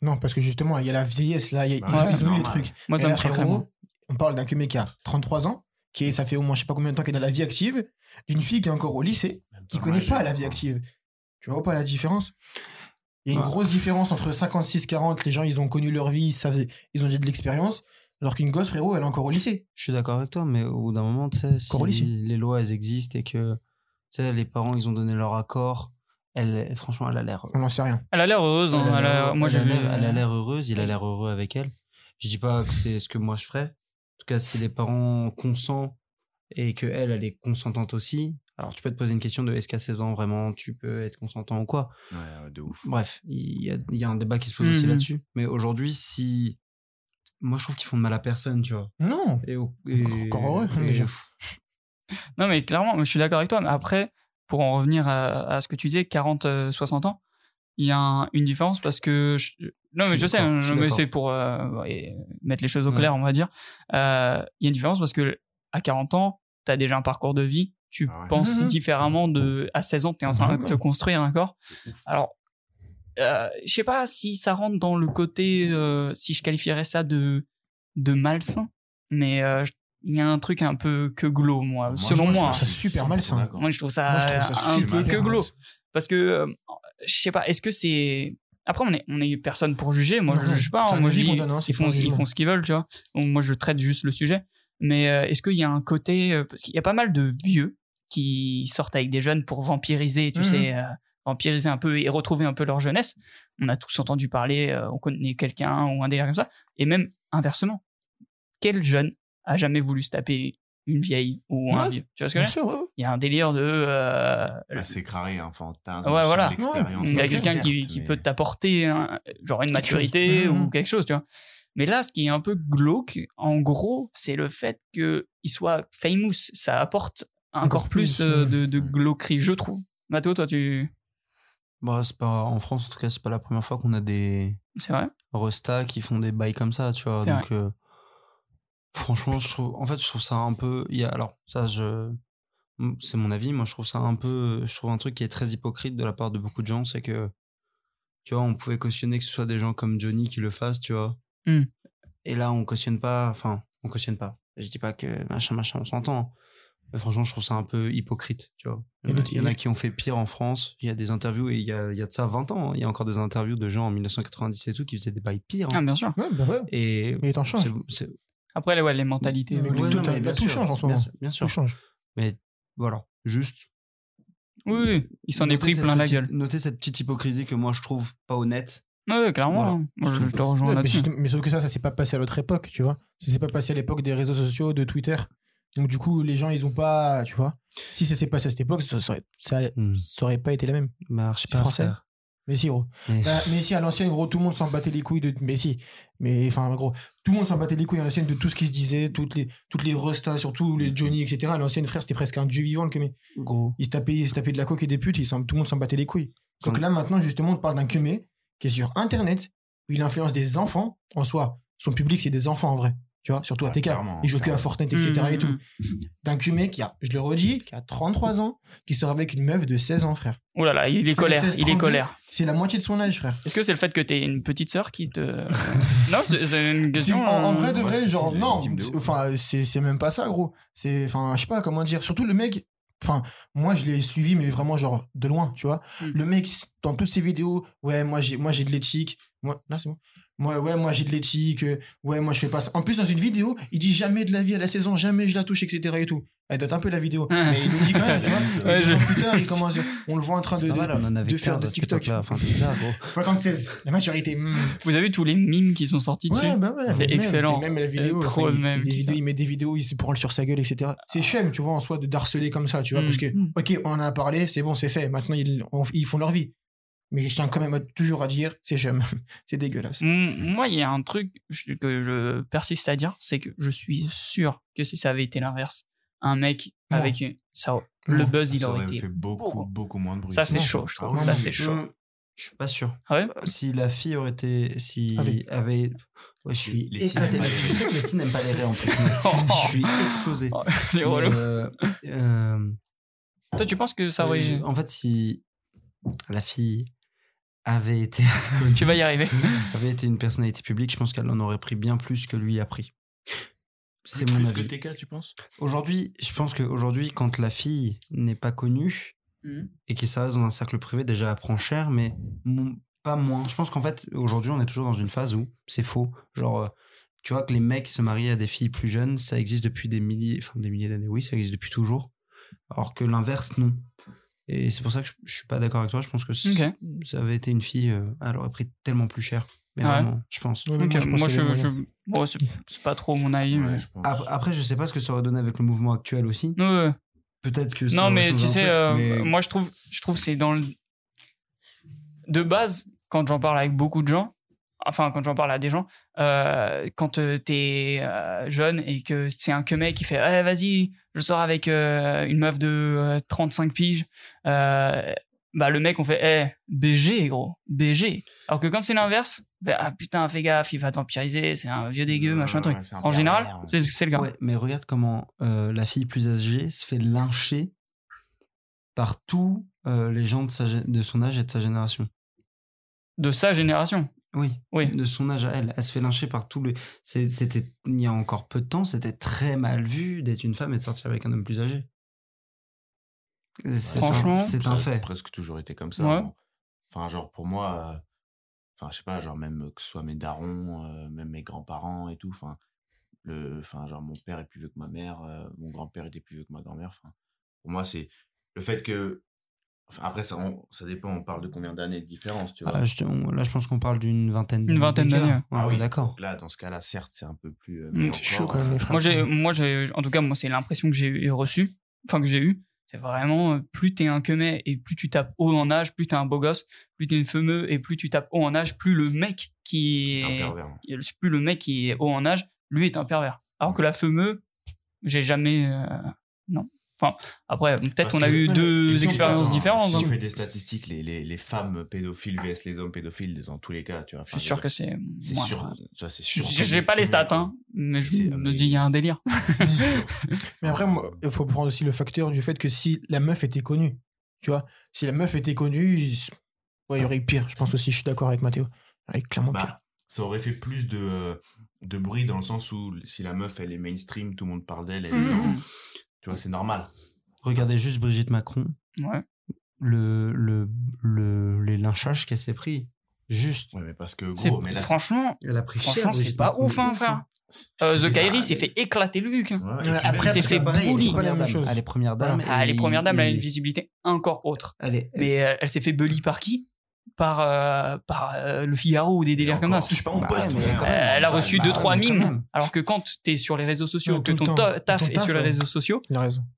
Non, parce que justement, il y a la vieillesse là, il y a, Bah, ils, ouais, ils c'est ont eu les trucs. Moi, Et ça là, me choquerait frérot, moins. on parle d'un mec qui a 33 ans, qui est, ça fait au moins je sais pas combien de temps qu'il est dans la vie active, d'une fille qui est encore au lycée, qui connaît pas la vie quoi. active. Tu vois pas la différence? Il y a une Ouais. grosse différence entre 56-40, les gens ils ont connu leur vie, ils, savent, ils ont dit de l'expérience, alors qu'une gosse, frérot, elle est encore au lycée. Je suis d'accord avec toi, mais au bout d'un moment, tu sais, si les lois, elles existent et que, tu sais, les parents, ils ont donné leur accord, elle, franchement, elle a l'air... On n'en sait rien. Elle a l'air heureuse. hein, Elle a elle a- l'air- moi, j'ai vu. Elle a l'air heureuse, il a l'air heureux avec elle. Je dis pas que c'est ce que moi je ferais. En tout cas, si les parents consentent et que elle, elle est consentante aussi. Alors, tu peux te poser une question de est-ce qu'à 16 ans, vraiment, tu peux être consentant ou quoi? Ouais, de ouf. Bref, il y a, il y a un débat qui se pose aussi Mhm. là-dessus. Mais aujourd'hui, si. Moi, je trouve qu'ils font de mal à personne, tu vois. Non Et, au- et- Encore heureux, et- déjà. Non, mais clairement, je suis d'accord avec toi. Mais après, pour en revenir à, à ce que tu disais, 40-60 ans, il y a un- une différence parce que. je- non, Je mais je sais, hein, je mais c'est pour euh, mettre les choses au Ouais. clair, on va dire. Euh, Il y a une différence parce que à 40 ans, tu as déjà un parcours de vie. Tu Ah ouais. penses Mhm. différemment de. À 16 ans, tu es en train de te Vraiment. construire un corps. Alors, euh, je sais pas si ça rentre dans le côté, euh, si je qualifierais ça de, de malsain, mais euh, je- il y a un truc un peu que glow, moi, Moi, selon je- je moi. trouve ça super 100% malsain. d'accord. Moi, je trouve ça, Moi, je trouve ça un peu que glow. Parce que, euh, je sais pas, est-ce que c'est. Après, on est, on est personne pour juger. Moi, je Non, juge pas. hein. Moi, je dis, hein, ils, pas font, ils font ce qu'ils veulent, tu vois. Donc, moi, je traite juste le sujet. Mais euh, est-ce qu'il y a un côté. euh, parce qu'il y a pas mal de vieux qui sortent avec des jeunes pour vampiriser, tu Mhm. sais, euh, vampiriser un peu et retrouver un peu leur jeunesse. On a tous entendu parler, euh, on connaît quelqu'un ou un délire comme ça. Et même inversement, quel jeune a jamais voulu se taper une vieille ou un Ouais. vieux? Tu vois ce que je veux dire? ouais. Il y a un délire de. euh, Bah, c'est carré, enfantin. Ouais, voilà. l'expérience, il y a quelqu'un qui, certes, qui mais- peut t'apporter un- genre une maturité chose. ou quelque chose, tu vois. Mais là, ce qui est un peu glauque, en gros, c'est le fait qu'il soit famous. Ça apporte encore Encore plus, plus, euh, de, de glauquerie, je trouve. Mathéo, toi, tu. Bah, c'est pas, en France, en tout cas, c'est pas la première fois qu'on a des C'est vrai restas qui font des bails comme ça, tu vois. C'est Donc, euh, franchement, je trouve, en fait, je trouve ça un peu. Il y a, alors, ça, je. C'est mon avis, moi, je trouve ça un peu. Je trouve un truc qui est très hypocrite de la part de beaucoup de gens, c'est que. Tu vois, on pouvait cautionner que ce soit des gens comme Johnny qui le fassent, tu vois. Hmm. Et là, on cautionne pas. Enfin, on cautionne pas. Je dis pas que machin, machin, on s'entend. Mais franchement, je trouve ça un peu hypocrite, tu vois. Il y, en a, Et le- il y en a qui ont fait pire en France. Il y a des interviews, et il y a, il y a de ça 20 ans. hein. Il y a encore des interviews de gens en 1990 et tout qui faisaient des bails pires. hein. Ah, bien sûr. Ouais, bah ouais. Et Mais t'en changes. c'est- c'est- Après, ouais, les mentalités. Mais euh, tout- ouais, tout- non, mais là, bien tout sûr, change en ce bien moment. sûr, Bien Tout sûr. change. Mais voilà, juste. Oui, oui, il s'en est pris plein la petite- gueule. Noter cette petite hypocrisie que moi je trouve pas honnête. Ouais, clairement. Voilà. hein. Moi, Je te rejoins Ouais, là-dessus. mais sauf que ça, ça s'est pas passé à notre époque, tu vois. Ça s'est pas passé à l'époque des réseaux sociaux, de Twitter. Donc du coup, les gens, ils ont pas, tu vois. Si ça s'est passé à cette époque, ça, ça aurait, ça, Hmm. ça aurait pas été la même. Pas, français. frère. Mais si, gros. Mais- Bah, mais si, à l'ancienne, gros, tout le monde s'en battait les couilles de. Mais si. Mais enfin, gros, tout le monde s'en battait les couilles à l'ancienne de tout ce qui se disait, toutes les, toutes les restas, surtout les Johnny, etc. À l'ancienne, frère, c'était presque un dieu vivant, le Kumé. Gros. Il se tapait, il se tapait de la coque et des putes, il tout le monde s'en battait les couilles. Donc là, maintenant, justement, on parle d'un Kumé qui est sur Internet, où il influence des enfants. En soi, son public, c'est des enfants en vrai. Tu vois, surtout à TK. Il joue que à. Fortnite, etc. et Mmh, tout. mmh, D'un Kumé qui a, je le redis, qui a 33 ans, qui sort avec une meuf de 16 ans, frère. Oh là là, il est colère. 16, Il est 32. colère. C'est la moitié de son âge, frère. Est-ce que c'est le fait que t'aies une petite sœur qui te. non, c'est une question. en, en euh, vrai de ouais, vrai, genre, non, de enfin, c'est c'est même pas ça, gros. C'est, enfin, je sais pas comment dire. Surtout le mec, enfin, moi, je l'ai suivi, mais vraiment, genre, de loin, tu vois. Hmm. Le mec, dans toutes ses vidéos, ouais, moi, j'ai moi j'ai de l'éthique. Moi, là, c'est bon. Moi, ouais, moi j'ai de l'éthique. euh, Ouais, moi je fais pas ça. En plus, dans une vidéo, il dit jamais de la vie à la saison, jamais je la touche, etc. et tout. Elle date un peu la vidéo. Ouais. Mais il le dit quand même, tu vois. Ouais, Et six je- ans plus tard, il commence, on le voit en train de. C'est de- normal, on en avait de faire de TikTok. Là. Enfin, c'est ça, gros. 76. La maturité. hmm. Vous avez tous les mimes qui sont sortis dessus Ouais, bah ouais. C'est même- excellent. Même la vidéo, Euh, trop il, il, des vidéos, il met des vidéos, il se prend sur sa gueule, etc. C'est chème, tu vois, en soi, de d'harceler comme ça, tu vois. Mm. Parce que, Mm. ok, on en a parlé, c'est bon, c'est fait. Maintenant, ils, on- ils font leur vie. Mais je tiens quand même toujours à dire, c'est chème. c'est dégueulasse. Moi, il y a un truc que je persiste à dire, c'est que je suis sûr que si ça avait été l'inverse, un mec Non. avec une- ça, le buzz, il Ça aurait aurait été. fait beaucoup, beaucoup. beaucoup moins de bruit. Ça, c'est chaud, je trouve. Ah Ça, c'est chaud. Je suis pas sûr. Ah ouais Si la fille aurait été. Si Avait. avait. Ouais, je suis Les éclaté. les filles n'aiment pas les raies en plus. Je suis explosé. Oh, il est Mais, relou. euh, euh, Toi, tu penses que ça aurait. je- En fait, si la fille avait été, Tu vas y arriver. avait été une personnalité publique, je pense qu'elle en aurait pris bien plus que lui a pris. C'est mon Plus avis. que TK, tu penses? Aujourd'hui, je pense qu'aujourd'hui, quand la fille n'est pas connue Mhm. et qu'il reste dans un cercle privé, déjà elle prend cher, mais mon- pas moins. Je pense qu'en fait, aujourd'hui, on est toujours dans une phase où c'est faux. Genre, euh, tu vois que les mecs se marient à des filles plus jeunes, ça existe depuis des milliers, enfin des milliers d'années, oui, ça existe depuis toujours. Alors que l'inverse, non. Et c'est pour ça que je, je suis pas d'accord avec toi. Je pense que si Ok. ça avait été une fille, euh, elle aurait pris tellement plus cher. Mais Ouais. vraiment, je pense. Ouais, moi, je je, je- bon, c'est pas trop mon avis, mais. Ouais, je pense. Ap- Après, je sais pas ce que ça aurait donné avec le mouvement actuel aussi. Peut-être que Non, mais tu sais, truc, euh, mais- moi je trouve, je trouve c'est dans le. De base, quand j'en parle avec beaucoup de gens, enfin quand j'en parle à des gens, euh, quand euh, t'es euh, jeune et que c'est un que mec qui fait, Eh, vas-y, je sors avec euh, une meuf de euh, 35 piges, euh, bah le mec on fait, eh, BG gros, BG. Alors que quand c'est l'inverse, bah, ah putain fais gaffe, il va te vampiriser, c'est un vieux dégueu, machin truc. ouais, En général, c'est le gars. Ouais, mais regarde comment euh, la fille plus âgée se fait lyncher par tous euh, les gens de, sa, gé- de son âge et de sa génération. De sa génération. Oui, Oui. de son âge à elle. Elle se fait lyncher par tous les. c'est- C'était il y a encore peu de temps, c'était très mal vu d'être une femme et de sortir avec un homme plus âgé. C'est un- Franchement, c'est Ça un a fait. presque toujours été comme ça. Ouais. bon. Enfin, genre, pour moi, euh, enfin, je sais pas, genre, même que ce soit mes darons, euh, même mes grands-parents et tout, enfin, le, enfin, genre, mon père est plus vieux que ma mère, euh, mon grand-père était plus vieux que ma grand-mère, enfin, pour moi, c'est le fait que, enfin, après, ça, on- ça dépend, on parle de combien d'années de différence, tu vois. Ah, je on- là, je pense qu'on parle d'une vingtaine Une vingtaine d'années, Ouais, Ah oui, d'accord. là, dans ce cas-là, certes, c'est un peu plus. euh, Mm, mais C'est chaud quand même, les euh, frères. Moi, j'ai, moi, j'ai, en tout cas, moi, c'est l'impression que j'ai reçue, enfin, que j'ai eu. C'est vraiment, euh, plus t'es un quemet et plus tu tapes haut en âge, plus t'es un beau gosse, plus t'es une fameux et plus tu tapes haut en âge, plus le mec qui un est, pervers. plus le mec qui est haut en âge, lui est un pervers. Alors que la fameux, j'ai jamais, euh, non. Enfin, après, peut-être qu'on a eu deux expériences Attends, différentes. Si hein. on fait des statistiques, les, les, les femmes pédophiles vs les hommes pédophiles, dans tous les cas, tu vois. Je suis sûr que c'est, C'est sûr. tu c'est Je- sûr. J'ai pas les stats, hein, mais je me mais- dis, il y a un délire. Mais après, moi, il faut prendre aussi le facteur du fait que si la meuf était connue, tu vois, si la meuf était connue, il ouais, il y aurait eu pire. Je pense aussi, je suis d'accord avec Mathéo. Il y aurait clairement pire. Bah, ça aurait fait plus de, de bruit dans le sens où si la meuf elle est mainstream, tout le monde parle d'elle, elle est dans- Tu vois, c'est normal. Regardez juste Brigitte Macron, Ouais. le, le, le, les lynchages qu'elle s'est pris. Juste. Ouais, mais parce que gros, mais là. franchement, Elle a pris franchement, c'est pas ouf, hein, frère. Euh, c'est The. Kairi s'est fait éclater le cul. hein. Ouais, après, s'est fait bully. C'est pas la même chose. Elle est première dame. Voilà. Ah, les et- premières dames, elle a une visibilité encore autre. Elle est, Mais euh, elle s'est fait bully par qui? Par, euh, par euh, le Figaro ou des délires comme ça. je suis pas mon Bah poste, ouais, Euh, elle a Bah, reçu bah, deux trois quand mimes. Alors que quand t'es sur les réseaux sociaux, Ouais, que ton ta- taf Ton est taf, sur les réseaux sociaux,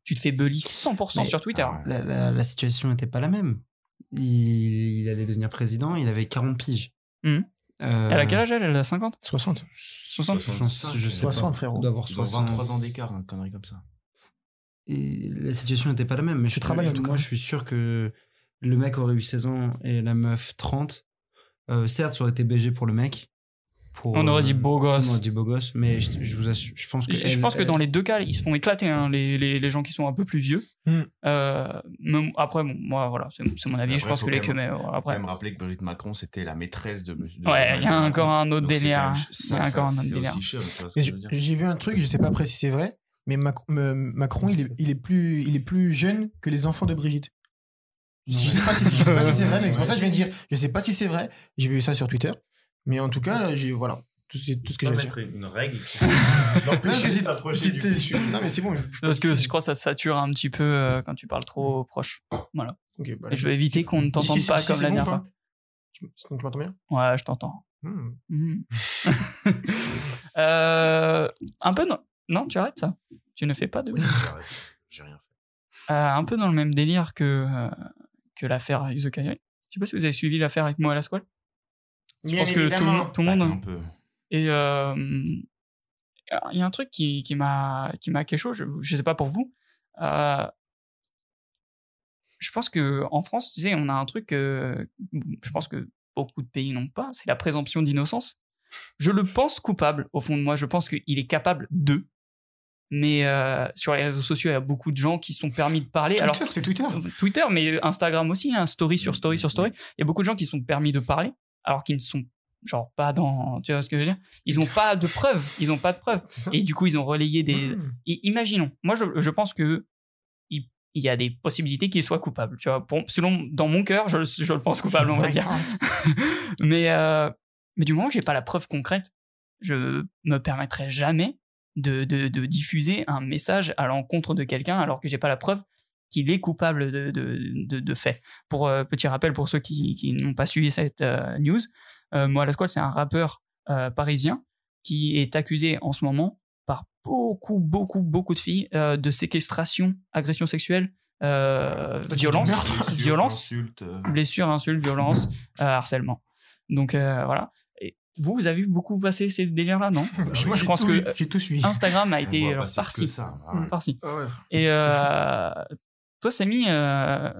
tu te fais bully 100% Mais- sur Twitter. La, la- la situation n'était pas la même. Il, il allait devenir président, il avait 40 piges. Euh, Elle a quel âge elle? Elle a 50 60. 60 j'en sais- je sais 60, pas. frérot. Il doit avoir Ils ont 60. 23 ans d'écart, une connerie comme ça. Et la situation n'était pas la même. Mais Tu je, travailles, en tout Moi, cas. je suis sûr que le mec aurait eu 16 ans et la meuf 30. Euh, certes, ça aurait été BG pour le mec. Pour, On aurait dit euh, beau On gosse. aurait dit beau gosse, mais je, je vous assure, je pense que. Je je elle- pense que elle- dans les deux cas, ils se font éclater, hein, les, les, les gens qui sont un peu plus vieux. Hmm. Euh, mais après, bon, moi, voilà, c'est mon avis. je Après, pense faut que les que mais, Faut quand après. même rappeler que Brigitte Macron, c'était la maîtresse de monsieur. de Ouais, il y a encore un autre délire. même- Il y a encore un autre délire. je. J'ai vu un truc, je sais pas après si c'est vrai, mais Macron, il est, il, est plus, il est plus jeune que les enfants de Brigitte. Je sais pas si, je sais pas si c'est vrai, mais c'est pour ça que je viens de dire, je sais pas si c'est vrai. J'ai vu ça sur Twitter. Mais en tout cas, j'ai, voilà. Tout, c'est tout ce que j'ai mettre une, une règle. Non, mais de s'approcher du c'était- foutu. non, mais c'est bon. Je, je Parce que je crois que ça sature un petit peu euh, quand tu parles trop proche. Voilà. Bah, Et je vais éviter qu'on ne t'entende pas comme la dernière fois. Tu, tu m'entends bien? Ouais, je t'entends. Hmm. Mhm. Euh, un peu non. Non, tu arrêtes ça. Tu ne fais pas de. Oui. J'ai rien fait. Euh, un peu dans le même délire que, euh, que l'affaire Kairi. Je sais pas si vous avez suivi l'affaire avec moi à la squale. Je Bien pense que tout le, évidemment. monde- tout le Pas monde. qu'un peu. Et euh, il y a un truc qui, qui m'a qui m'a quelque chose. Je, je sais pas pour vous. Euh, je pense que en France, tu sais, on a un truc. euh, je pense que beaucoup de pays n'ont pas. C'est la présomption d'innocence. Je le pense coupable au fond de moi. Je pense qu'il est capable de. Mais euh, sur les réseaux sociaux, il y a beaucoup de gens qui sont permis de parler. Alors Twitter, c'est Twitter. Twitter, mais Instagram aussi, hein, story sur story sur story. Il y a beaucoup de gens qui sont permis de parler, alors qu'ils ne sont genre pas dans. Tu vois ce que je veux dire? Ils n'ont pas de preuves. Ils n'ont pas de preuves. Et du coup, ils ont relayé des. Hmm. I- imaginons. Moi, je, je pense que il, il y a des possibilités qu'il soit coupable. Tu vois, pour, selon dans mon cœur, je, le- je le pense coupable, on va dire. mais euh, mais du moment que j'ai pas la preuve concrète, je me permettrai jamais de, de, de diffuser un message à l'encontre de quelqu'un alors que j'ai pas la preuve qu'il est coupable de, de, de, de fait. Pour euh, petit rappel pour ceux qui, qui n'ont pas suivi cette euh, news, euh, Moala Squad c'est un rappeur euh, parisien qui est accusé en ce moment par beaucoup beaucoup beaucoup de filles euh, de séquestration, agression sexuelle, euh, violence, meurtre. Blessure, violence, insulte, blessure, insulte, violence, euh, harcèlement. Donc euh, voilà. Vous, vous avez vu beaucoup passer ces délires-là, non Moi, je pense tout que vu, j'ai tout suivi. Instagram a été euh. Ah ouais. Et euh, toi, Samy, euh,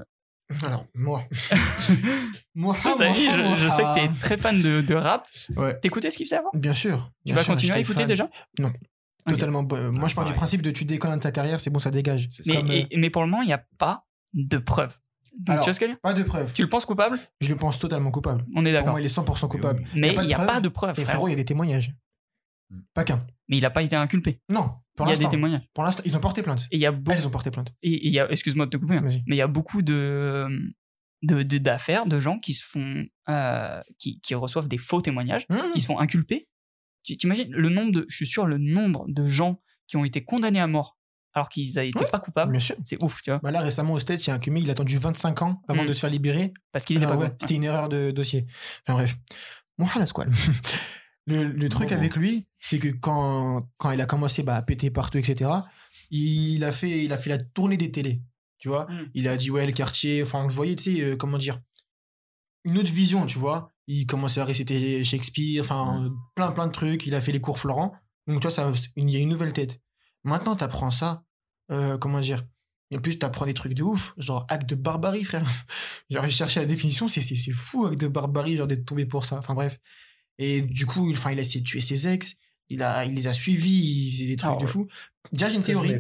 Alors, moi. moi, toi, Samy, moi, je, moi. je sais que t'es très fan de, de rap. Ouais. T'écoutais ce qu'il faisait avant Bien sûr. Tu bien vas sûr, continuer à écouter fan. déjà Non. Totalement. Euh, Moi, je pars du principe de tu déconnes de ta carrière, c'est bon, ça dégage. Mais, Comme, euh, et- mais pour le moment, il n'y a pas de preuves. Donc, Alors, tu vois ce que je veux dire Pas de preuves. Tu le penses coupable? Je le pense totalement coupable. On est Pour d'accord. moi, il est 100% coupable. Oui. Mais il de n'y a preuves. pas de preuves, Et frérot, il y a des témoignages. Hmm. Pas qu'un. Mais il n'a pas été inculpé. Non, pour il y a des l'instant. témoignages. Pour l'instant, ils ont porté plainte. Et il y a beaucoup. Elles ont porté plainte. Et et il y a, excuse-moi de te couper, hein, mais il y a beaucoup de de- de- d'affaires de, gens qui se font euh, qui, qui reçoivent des faux témoignages, Mmh. qui se font inculper. Tu t'imagines le nombre de, je suis sûr le nombre de gens qui ont été condamnés à mort alors qu'ils n'étaient Ouais. pas coupables. Bien sûr. C'est ouf, tu vois, Bah là, récemment, au States, il y a un cumé, il a attendu 25 ans avant Mm. de se faire libérer. parce qu'il n'était Ah pas ouais, coupable. C'était une erreur de dossier. Enfin bref. Bon, la squale. Le, le truc Bon, bon. avec lui, c'est que quand, quand il a commencé bah, à péter partout, etc., il a, fait, il a fait la tournée des télés. Tu vois Mm. Il a dit, ouais, le quartier. Enfin, je voyais, tu sais, euh, comment dire, une autre vision, tu vois. Il commençait à réciter Shakespeare, enfin, plein, plein de trucs. Il a fait les cours Florent. Donc, tu vois, ça- il y a une nouvelle tête. Maintenant, t'apprends ça. euh, comment dire Et en plus, t'apprends des trucs de ouf, genre acte de barbarie, frère. genre, j'ai cherché la définition, c'est, c'est, c'est fou, acte de barbarie, genre d'être tombé pour ça. Enfin, bref. Et du coup, il, enfin, il a essayé de tuer ses ex, il, a, il les a suivis, il faisait des trucs Ah de fou. Déjà, j'ai une théorie.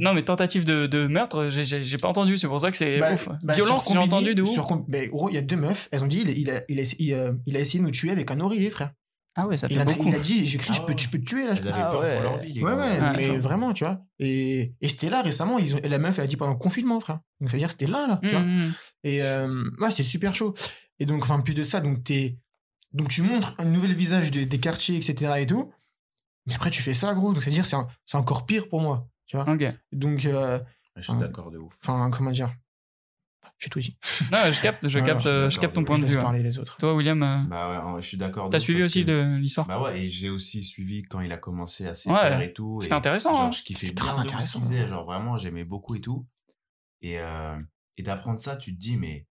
Non, mais tentative de, de meurtre, j'ai- j'ai j'ai pas entendu. C'est pour ça que c'est Bah, ouf. bah, Violence, j'ai entendu de ouf. sur bah, gros, il y a deux meufs, elles ont dit, il, il a, il, a, il, a, il a essayé de nous tuer avec un oreiller, frère. Ah ouais, ça Il fait a, beaucoup. il a dit, j'ai crié, Ah je, peux, ouais. je peux te tuer là. je peux- avaient Ah peur ouais. pour leur vie, les Ouais, gars. ouais, mais vraiment, tu vois. Et, et c'était là récemment, ils ont, la meuf, elle a dit pendant le confinement, frère. Donc, ça veut dire que c'était là, là, tu vois. Mmh, mmh. Et euh, ouais, c'est super chaud. Et donc, enfin, plus de ça, donc, t'es, donc tu montres un nouvel visage des- des quartiers, etc. et tout. Mais après, tu fais ça, gros. Donc, c'est-à-dire, c'est, un- c'est encore pire pour moi, tu vois. Ok. Donc, euh, Je suis d'accord de ouf. enfin, comment dire? J'ai tout dit. Non, je capte, je capte, je euh, je capte ton je point Je de laisse vue. ouais. parler les autres. Toi, William, euh, Bah ouais, je suis d'accord. t'as suivi aussi que- de l'histoire? Bah ouais, et j'ai aussi suivi quand il a commencé à Ouais, s'éparer et tout. C'était et intéressant. Genre, hein. je kiffais grave ce intéressant. qu'il faisait. Genre, vraiment, j'aimais beaucoup et tout. Et, euh, et d'apprendre ça, tu te dis, mais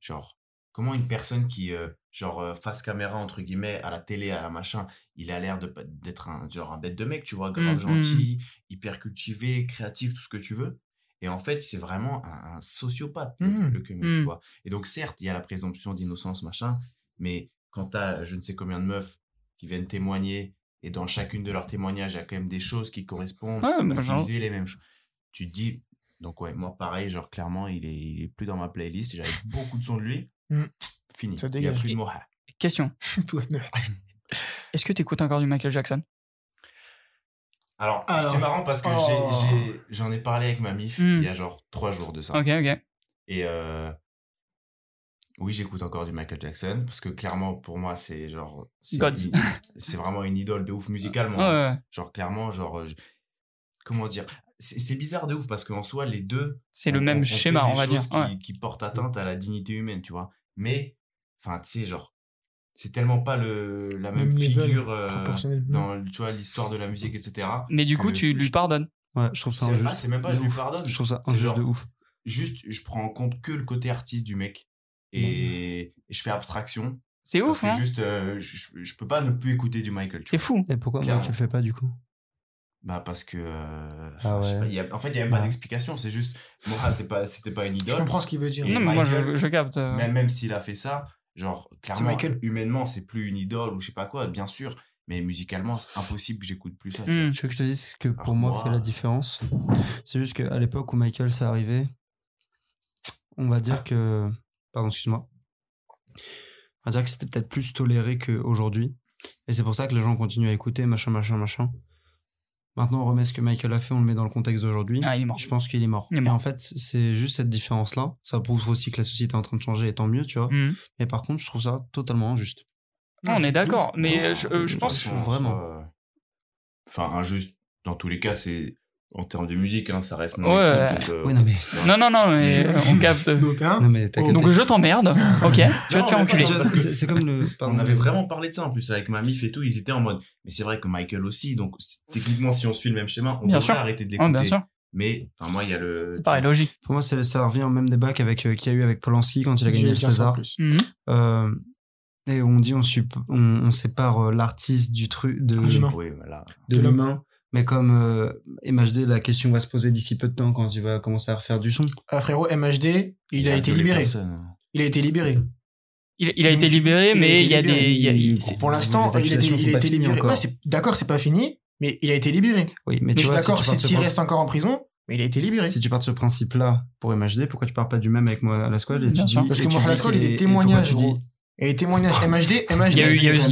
genre, comment une personne qui, euh, genre, euh, face caméra, entre guillemets, à la télé, à la machin, il a l'air d'être un, genre, un bête de mec, tu vois, grave Mm, gentil, hyper cultivé, créatif, tout ce que tu veux. Et en fait, c'est vraiment un, un sociopathe, le- le Kumi, Mhm. tu vois. Et donc, certes, il y a la présomption d'innocence, machin, mais quand t'as je ne sais combien de meufs qui viennent témoigner, et dans chacune de leurs témoignages, il y a quand même des choses qui correspondent, Ouais, parce qu'ils genre- disaient les mêmes choses. Tu te dis, donc ouais, moi pareil, genre clairement, il est, il est plus dans ma playlist, j'avais beaucoup de sons de lui, Mm. fini. Ça il y a dégage. plus de Moha. Question. Est-ce que t'écoutes encore du Michael Jackson? Alors, Alors, c'est marrant parce que oh. j'ai- j'en ai, parlé avec ma mif Mm. il y a genre trois jours de ça. Ok, ok. Et, euh, Oui, j'écoute encore du Michael Jackson parce que clairement, pour moi, c'est genre. c'est C'est vraiment une idole de ouf musicalement. Ouais. Genre, clairement, genre. je- Comment dire C'est bizarre de ouf parce qu'en soi, les deux. C'est le même on schéma, on va dire. Qui, Ouais. qui portent atteinte à la dignité humaine, tu vois. Mais, enfin, tu sais, genre. C'est tellement pas le, la même figure euh, dans tu vois, l'histoire de la musique, etc. Mais du coup, que- tu lui pardonnes. Ouais, je trouve ça C'est injuste. c'est même pas, de je lui ouf. pardonne. Je trouve ça C'est injuste genre- de ouf. Juste, je prends en compte que le côté artiste du mec. Et, je fais abstraction. C'est Parce ouf, que hein juste, euh, je, je- je peux pas ne plus écouter du Michael. C'est fou. Et pourquoi moi, tu le fais pas du coup? Bah parce que. euh, Ah enfin, je sais ouais. pas, il y a- en fait, il y a même pas d'explication. C'est juste. Moi, c'est pas, c'était pas une Je idole. comprends ce qu'il veut dire. Non, mais moi, je, Michael, je capte. Même, même s'il a fait ça, genre, clairement, Michael. humainement, c'est plus une idole ou je sais pas quoi, bien sûr. Mais musicalement, c'est impossible que j'écoute plus ça. Tu veux que je te dise ce que pour Alors moi, moi- fait la différence C'est juste qu'à l'époque où Michael s'est arrivé, on va dire que. Pardon, excuse-moi. On va dire que c'était peut-être plus toléré qu'aujourd'hui. Et c'est pour ça que les gens continuent à écouter, machin, machin, machin. Maintenant, on remet ce que Michael a fait, on le met dans le contexte d'aujourd'hui. Ah, il est mort. Je pense qu'il est mort. Il est Et mort. en fait, c'est juste cette différence-là. Ça prouve aussi que la société est en train de changer, et tant mieux, tu vois. Hmm. Mais par contre, je trouve ça totalement injuste. Non, on est d'accord. Mais Non, je, euh, je pense. façon, vraiment. euh, Enfin, injuste. Dans tous les cas, c'est. En termes de musique, hein, ça reste mon Ouais. euh, Oui, non, mais. Non, non, non, mais euh, on capte. Donc, hein, Non, mais Oh. Donc je t'emmerde. Ok, tu vas te faire enculer. pas- parce que- C'est comme le. On avait vraiment parlé de ça en plus avec ma mif et tout. Ils étaient en mode. Mais c'est vrai que Michael aussi. Donc, techniquement, si on suit le même schéma, on Bien peut sûr. arrêter de Ouais, l'écouter. bien sûr. Mais, enfin, moi, il y a le. C'est pareil, logique. Pour moi, c'est- ça revient au même débat qu'avec euh, qu'il y a eu avec Polanski quand il a gagné le César. Mhm. Euh, et on dit on, sup- on, on sépare l'artiste du truc de, Ah. Oui, voilà. de l'humain. Mais comme euh, MHD, la question va se poser d'ici peu de temps quand il va commencer à refaire du son. Ah, frérot, MHD, il a été libéré. Il a été libéré. Il, il a été libéré, Il mais il y a libéré. des. il y a- il- c'est- Pour l'instant, il a été, il a libéré. Ouais, d'accord, c'est pas fini, mais il a été libéré. Oui, mais Mais tu je suis vois, d'accord, de ce s'il reste encore en prison, mais il a été libéré. si tu pars de ce principe-là pour MHD, pourquoi tu pars pas du même avec moi à la squad et tu Bien sûr. dis- Parce que moi, à la squad, il y a est- des témoignages. Et les témoignages MHD, MHD. Il y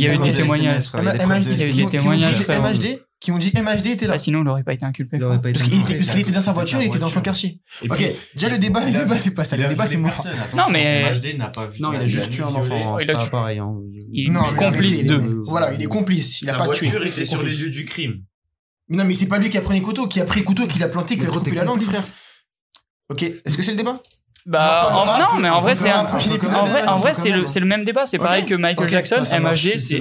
a eu- des témoignages. frère, il y a eu des témoignages. MHD, qui ont dit MHD était là. Ah, sinon, il aurait pas été inculpé. Il pas été Parce qu'il était, parce qu'il était dans sa voiture, sa il était dans son voiture. quartier. Et Ok, puis, déjà le débat, le il débat, c'est pas ça. il Le débat, c'est attention. Non, mais- MHD n'a pas vu. Non, il a juste tué un enfant. Il C'est a tué- pareil. hein. Il Non, est complice de. les. Voilà, il est complice. Il a Sa pas tué. voiture Il était sur les lieux du crime. Mais non, mais c'est pas lui qui a pris le couteau, qui a pris le couteau, qui l'a planté, qui lui a gros, coupé t'es la langue, frère. Ok, est-ce que c'est le débat? Bah, en non, mais en vrai, c'est un. En vrai, en vrai, c'est le, c'est le même débat. C'est pareil que Michael. Jackson, Bah, ça marche. MHD, C'est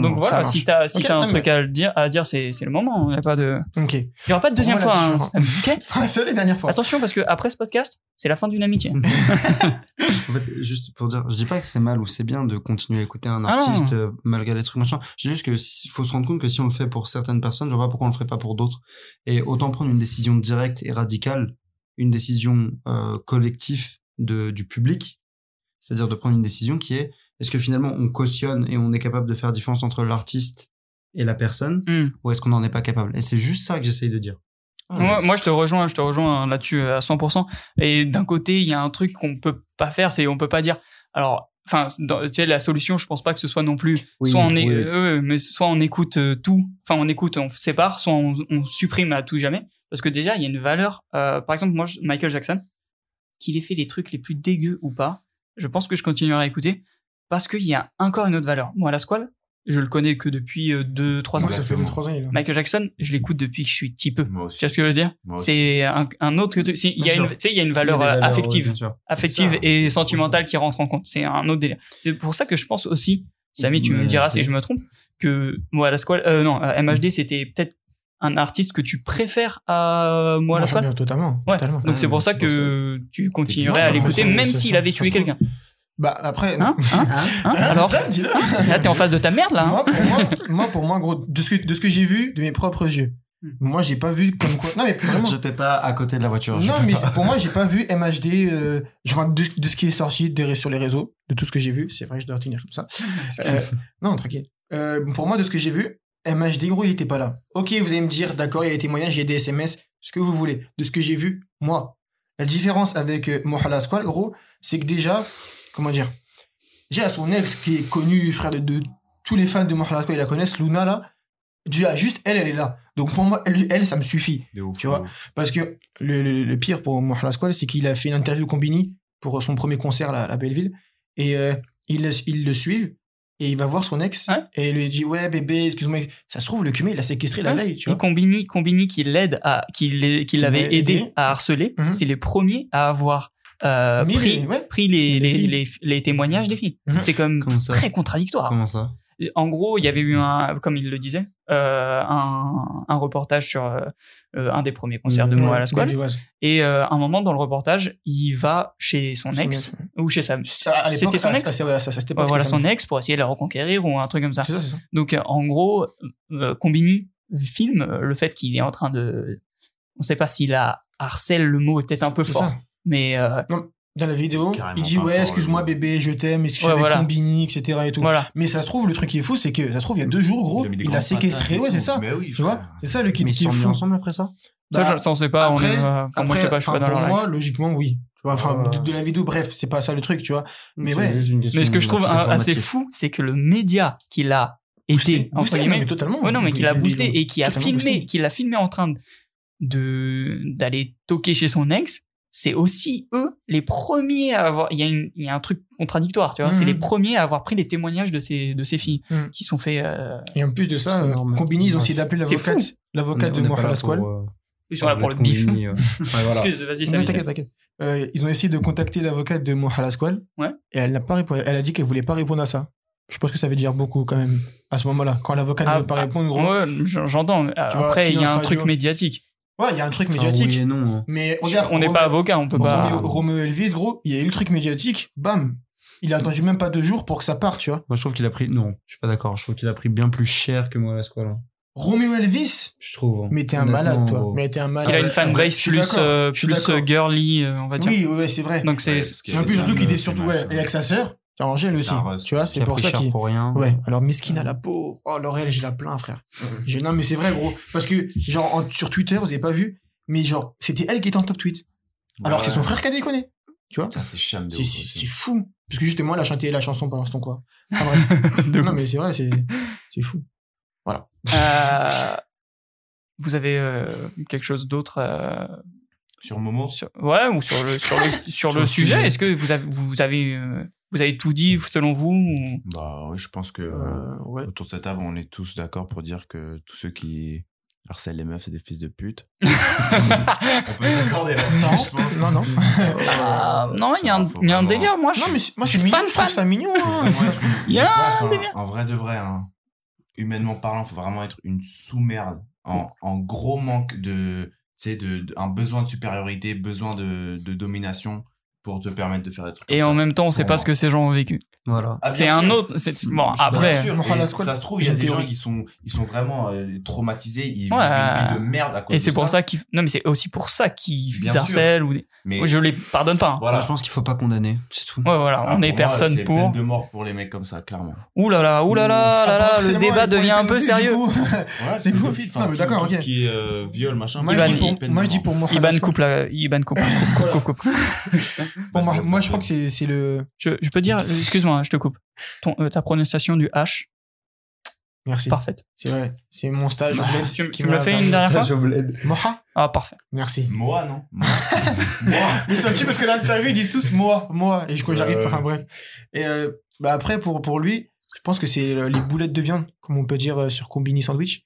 Donc voilà, si t'as si t'as un truc à dire, à dire, c'est c'est le moment. Il y a pas de. Ok. Il y aura pas de deuxième fois. hein. Ce sera la seule et dernière fois. Attention parce que après ce podcast, c'est la fin d'une amitié. En fait, juste pour dire, je dis pas que c'est mal ou c'est bien de continuer à écouter un Ah artiste euh, malgré les trucs machin. Je dis juste que si- faut se rendre compte que si on le fait pour certaines personnes, je vois pas pourquoi on le ferait pas pour d'autres. Et autant prendre une décision directe et radicale, une décision euh, collective de, du public, c'est-à-dire de prendre une décision qui est est-ce que finalement on cautionne et on est capable de faire différence entre l'artiste et la personne, Hmm. ou est-ce qu'on n'en est pas capable? Et c'est juste ça que j'essaye de dire. Moi, moi, je te rejoins, je te rejoins là-dessus euh, à 100%. Et d'un côté, il y a un truc qu'on peut pas faire, c'est on peut pas dire. Alors, enfin, tu sais, la solution, je pense pas que ce soit non plus. Oui, soit on est, oui. euh, mais soit on écoute euh, tout, enfin on écoute, on sépare, soit on, on supprime à tout jamais. Parce que déjà, il y a une valeur. euh, par exemple, moi, Michael Jackson, qu'il ait fait les trucs les plus dégueux ou pas, je pense que je continuerai à écouter parce qu'il y a encore une autre valeur. Moi, la Squale, je le connais que depuis 2-3 ans. Moi, ça fait 2-3 ans, il. Michael Jackson, je l'écoute depuis que je suis petit peu. Moi Tu aussi. vois ce que je veux dire? C'est un, un autre truc. Si, Il y a une, tu sais, il y a une valeur, a euh, valeurs, affective, ouais, affective ça, et sentimentale qui rentre en compte. C'est un autre délire. C'est pour ça que je pense aussi, Samy, tu me diras si je me trompe, que moi la Squale, euh, non, euh, MHD c'était peut-être un artiste que tu préfères à moi la Moi, Squale. Totalement. Ouais. totalement. Donc c'est pour ça que tu continuerais à l'écouter, même s'il avait tué quelqu'un. Bah, après. Hein Hein Hein Alors Ça, dis-le. Là, t'es en face de ta merde là. hein moi, pour moi, moi, pour moi, gros, de ce que, de ce que j'ai vu de mes propres yeux, Hmm. moi, j'ai pas vu comme quoi. Non, mais vraiment. J'étais pas à côté de la voiture. je Non, mais pour moi, j'ai pas vu MHD. Euh, je vois de, de ce qui est sorti sur les réseaux, de tout ce que j'ai vu. C'est vrai, je dois retenir comme ça. Euh, non, tranquille. Euh, pour moi, de ce que j'ai vu, MHD, gros, il était pas là. Ok, vous allez me dire, d'accord, il y a des témoignages, il y a des SMS, ce que vous voulez. De ce que j'ai vu, moi. La différence avec euh, Mohala Squal, gros, c'est que déjà, comment dire, déjà son ex qui est connu, frère de, de tous les fans de Squal, ils la connaissent, Luna là. Déjà, juste elle, elle est là. Donc pour moi, elle, elle ça me suffit. Ouf, Tu vois. Parce que le, le- le pire pour Squal, c'est qu'il a fait une interview Combini pour son premier concert là, à Belleville. et euh, il, le- il le suit et il va voir son ex et il lui dit ouais bébé excuse-moi ça se trouve le cumé il l'a séquestré la veille tu Et vois Combini, Combini qui l'aide à, qui l'avait l'a aidé aidé. à harceler, Mhm. c'est les premiers à avoir euh, pris, les- ouais. pris les, Les les, filles. les, les témoignages des filles. Mhm. C'est comme Comment ça? très contradictoire. Comment ça? En gros, il y avait eu un, comme il le disait, euh, un, un reportage sur euh, un des premiers concerts de Moa à la Squale. Et euh, à un moment dans le reportage, il va chez son ex ou chez sa. C'était son ex. à- à- à- à cette Ouais, époque, voilà son ex pour essayer de la reconquérir ou un truc comme ça. Donc en gros, euh, Combini filme le fait qu'il est en train de, on sait pas s'il a harcèle le mot est peut-être un peu fort, ça. Mais euh, Dans la vidéo, il dit ouais, excuse-moi bébé, je t'aime, est-ce que je Ouais, suis avec voilà. Combini, etc. et tout. voilà. Mais ça se trouve, le truc qui est fou, c'est que ça se trouve, il y a deux jours, gros, a il grandes a séquestré, ouais, c'est ça. Mais oui, Tu vois. C'est ça le qui, Mais ils qui sont est fou. ensemble après ça? Ça, Bah, je- ça, on sait pas. on après- est, euh, enfin, moi, je sais pas, je suis pas enfin, dans pour leur live. moi, logiquement, oui. Enfin, Ouais. de, de la vidéo, bref, c'est pas ça le truc, tu vois. Mais ouais. Mais ce que je trouve assez fou, c'est que le média qui l'a été, entre guillemets, mais totalement. Ouais, non, mais qui l'a Ils- ils boosté et qui a filmé, boosté. qui l'a filmé en train de d'aller toquer chez son ex. C'est aussi eux les premiers à avoir. Il y a une, il y a un truc contradictoire, tu vois. C'est les premiers à avoir pris les témoignages de ces de ces filles Mhm. qui sont faits euh, Et en plus de ça, euh. Combini, ils ont essayé d'appeler l'avocate, l'avocate de Mohamed Asqual. euh, ils sont là pour le bif. Euh. Excuse, vas-y, Samy. t'inquiète, t'inquiète. Euh, ils ont essayé de contacter l'avocate de Mohamed Asqual. Ouais. Et elle n'a pas répondu. Elle a dit qu'elle voulait pas répondre à ça. Je pense que ça veut dire beaucoup quand même à ce moment-là. Quand l'avocate Ah, ne veut pas ah, répondre, gros. Ouais, j'en- j'entends. Après, il y a un radio. truc médiatique. Ouais, il y a un truc médiatique. oui et non. hein. Mais regarde, On n'est pas avocat, on peut pas. Roméo, Roméo Elvis, gros, il y a eu le truc médiatique, bam. Il a attendu même pas deux jours pour que ça parte, tu vois. Moi, je trouve qu'il a pris. Non, je suis pas d'accord. Je trouve qu'il a pris bien plus cher que moi à la squale. Roméo Elvis? Je trouve. hein. Mais t'es un malade, toi. Mais t'es un malade. Il a une ouais, fanbase plus euh, plus euh, girly, euh, on va dire. Oui, ouais, c'est vrai. Donc c'est Ouais, en plus, surtout qu'il est surtout ouais, et avec sa sœur, c'est Angèle aussi. Tu vois, c'est pour ça qu'il. pour rien. Ouais, alors Miskin à la peau. Oh, L'Oréal, j'ai la plein, frère. Je- Non, mais c'est vrai, gros. Parce que, genre, en- sur Twitter, vous avez pas vu, mais genre, c'était elle qui était en top tweet. Alors que c'est son frère qui a déconné. Tu vois? Ça, c'est cham de C'est- fou. Parce que justement, elle a chanté la chanson pendant ce temps, quoi. Enfin, bref. Non, mais c'est vrai, c'est c'est fou. Euh, vous avez euh, quelque chose d'autre euh, Sur Momo? sur, ouais ou sur le sur le sur Sur le le sujet sujet. Est-ce que vous avez vous avez euh, vous avez tout dit selon vous ou- Bah oui, je pense que Euh, ouais. autour de cette table, on est tous d'accord pour dire que tous ceux qui harcèlent les meufs, c'est des fils de pute. on peut s'accorder là-dessus, Non, je pense. non, non. Ah, non, il y a un, il y a un vraiment- délire. Moi, je, Non, mais moi, je suis mignon, fan, je trouve fan. ça mignon. hein. Il y a pense, un délire. en vrai de vrai, hein, humainement parlant, faut vraiment être une sous-merde, en, en gros manque de, tu sais, de, de- un besoin de supériorité, besoin de, de domination pour te permettre de faire des trucs. Et en ça. même temps, on sait pas moi. ce que ces gens ont vécu. Voilà. Ah, C'est un autre. c'est- Bon, après. sûr, ça se trouve, il y a des gens qui sont, ils sont vraiment euh, traumatisés, ils Ouais. vivent une vie de merde à cause Et c'est pour ça. ça qu'ils. Non, mais c'est aussi pour ça qu'ils harcèlent ou. Mais Moi, je les pardonne pas. hein. voilà. Moi, je pense qu'il faut pas condamner. C'est tout. Ouais, voilà, Ah, on est pour moi, personne c'est pour. peine de mort pour les mecs comme ça, clairement. Ouh là là, ouh là là, là là, le débat devient un peu sérieux. C'est enfin, Non, mais d'accord, ok. qui euh, viol, machin. Moi, je dis pour, moi, Iban coupe la. Iban coupe. coupe, coupe, coupe, moi, je crois que c'est c'est le. Je, je peux dire, excuse-moi, je te coupe. Ton, euh, ta prononciation du H, Merci. parfaite. C'est vrai. C'est mon stage au Bah, bled tu- qui tu me le fais une dernière fois Stage au bled. Moha Ah, parfait. Merci. Moi, non Moi. Mais c'est un petit parce que l'interview, ils disent tous moi, moi. Et je crois que j'arrive. Ouais. Enfin, bref. Et euh, bah, après, pour, pour lui, je pense que c'est euh, les boulettes de viande, comme on peut dire euh, sur Combini Sandwich.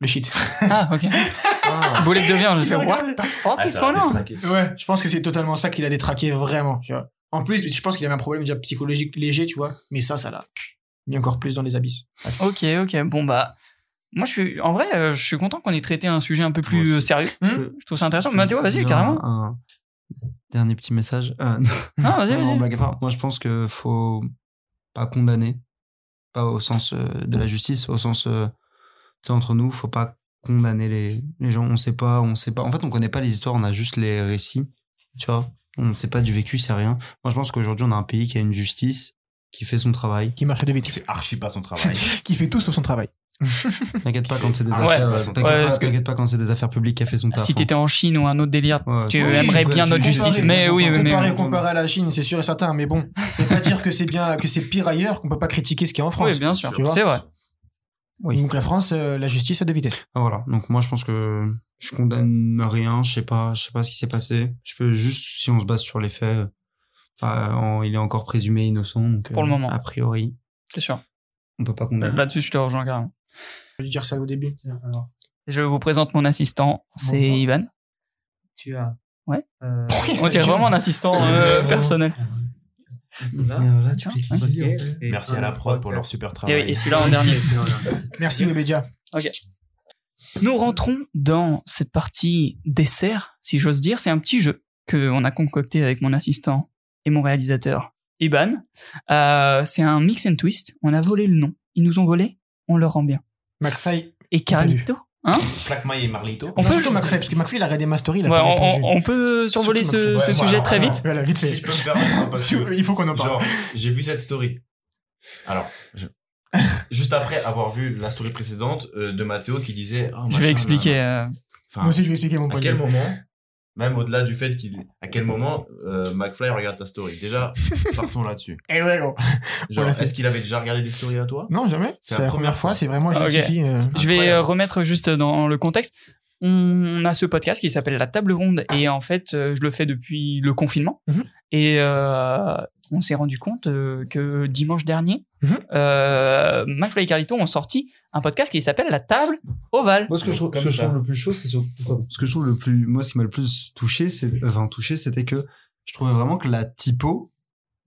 Le shit. Ah, ok. Boulette de viande, j'ai fait what the fuck Ah, is ça going va on détraquer. Ouais, je pense que c'est totalement ça qu'il a détraqué vraiment, tu vois. En plus, je pense qu'il avait un problème déjà psychologique léger, tu vois. Mais ça, ça l'a mis encore plus dans les abysses. Ok, ok. Bon, bah. Moi, je suis. En vrai, euh, je suis content qu'on ait traité un sujet un peu plus euh, sérieux. Hmm Je trouve ça intéressant. Mathéo, vas-y, Genre carrément. Un dernier petit message. Euh, Non, vas-y, non, vas-y. blague à part. Moi, je pense que faut pas condamner, pas au sens de la justice, au sens, euh, tu sais, entre nous, faut pas condamner les, les gens. On sait pas, on sait pas. En fait, on connaît pas les histoires, on a juste les récits, tu vois. On sait pas du vécu, c'est rien. Moi, je pense qu'aujourd'hui, on a un pays qui a une justice qui fait son travail. Qui marche à deux Qui fait archi pas son travail. Qui fait tout sur son travail. T'inquiète pas quand c'est des Ah ouais. affaires. Ouais, T'inquiète ouais, pas, que- quand c'est des affaires publiques qui a fait son taf. Si hein. t'étais en Chine ou un autre délire, Ouais, tu oui, aimerais bien notre justice, mais oui, mais. comparer, comparer à la Chine, c'est sûr et certain. Mais bon, ça veut pas dire que c'est bien, que c'est pire ailleurs, qu'on peut pas critiquer ce qu'il y a en France. Oui, bien sûr, Tu vois c'est vrai. Oui. Donc la France, euh, la justice à deux vitesses. Ah, Voilà. Donc moi je pense que je condamne rien. Je sais pas, je sais pas ce qui s'est passé. Je peux juste si on se base sur les faits, en- il est encore présumé innocent. Donc, Pour le euh, moment. A priori, C'est sûr. on peut pas condamner. Là-dessus, je te rejoins carrément. Je vais dire ça au début. Alors, Je vous présente mon assistant, c'est. Ivan. tu as. Ouais. Euh, On dirait vraiment un assistant euh, personnel. Là. là, tu cliques ok. ici, en fait. Et Merci à la prod pour leur super Et, travail. oui, et celui-là en dernier. Merci Webedia. Nous rentrons dans cette partie dessert, si j'ose dire. C'est un petit jeu qu'on a concocté avec mon assistant et mon réalisateur, Iban. Euh, c'est un mix and twist. On a volé le nom. Ils nous ont volé, on leur rend bien. McFly. Et Carlito Hein et Marlito. On peut surtout McFly, parce que McFly, il a regardé ma story, il a Ouais, pas on, on- on peut survoler Surtout ce, ce Ouais, sujet voilà, très vite Voilà, vite fait. Si je peux me permettre, parce que, il faut qu'on en parle. genre, j'ai vu cette story. Alors, je- juste après avoir vu la story précédente euh, de Mathéo qui disait. oh, Je machin, vais expliquer. euh, Enfin, Moi aussi, je vais expliquer mon à point de quel moment, même au-delà du fait qu'il. À quel moment euh, McFly regarde ta story Déjà, partons là-dessus. Eh ouais, gros. Genre, est-ce qu'il avait déjà regardé des stories à toi? Non, jamais. C'est la première fois, c'est vraiment, je Ok. justifie. euh, Je vais euh, remettre juste dans le contexte. On a ce podcast qui s'appelle La Table Ronde et en fait, euh, je le fais depuis le confinement. Mhm. Et euh, on s'est rendu compte euh, que dimanche dernier, Mhm. euh, McFly et Carlito ont sorti un podcast qui s'appelle La Table Ovale. Moi, ce que je ce que je trouve le plus chaud, c'est sur- ce que je trouve le plus, moi, ce qui m'a le plus touché, c'est, enfin, touché, c'était que je trouvais vraiment que la typo,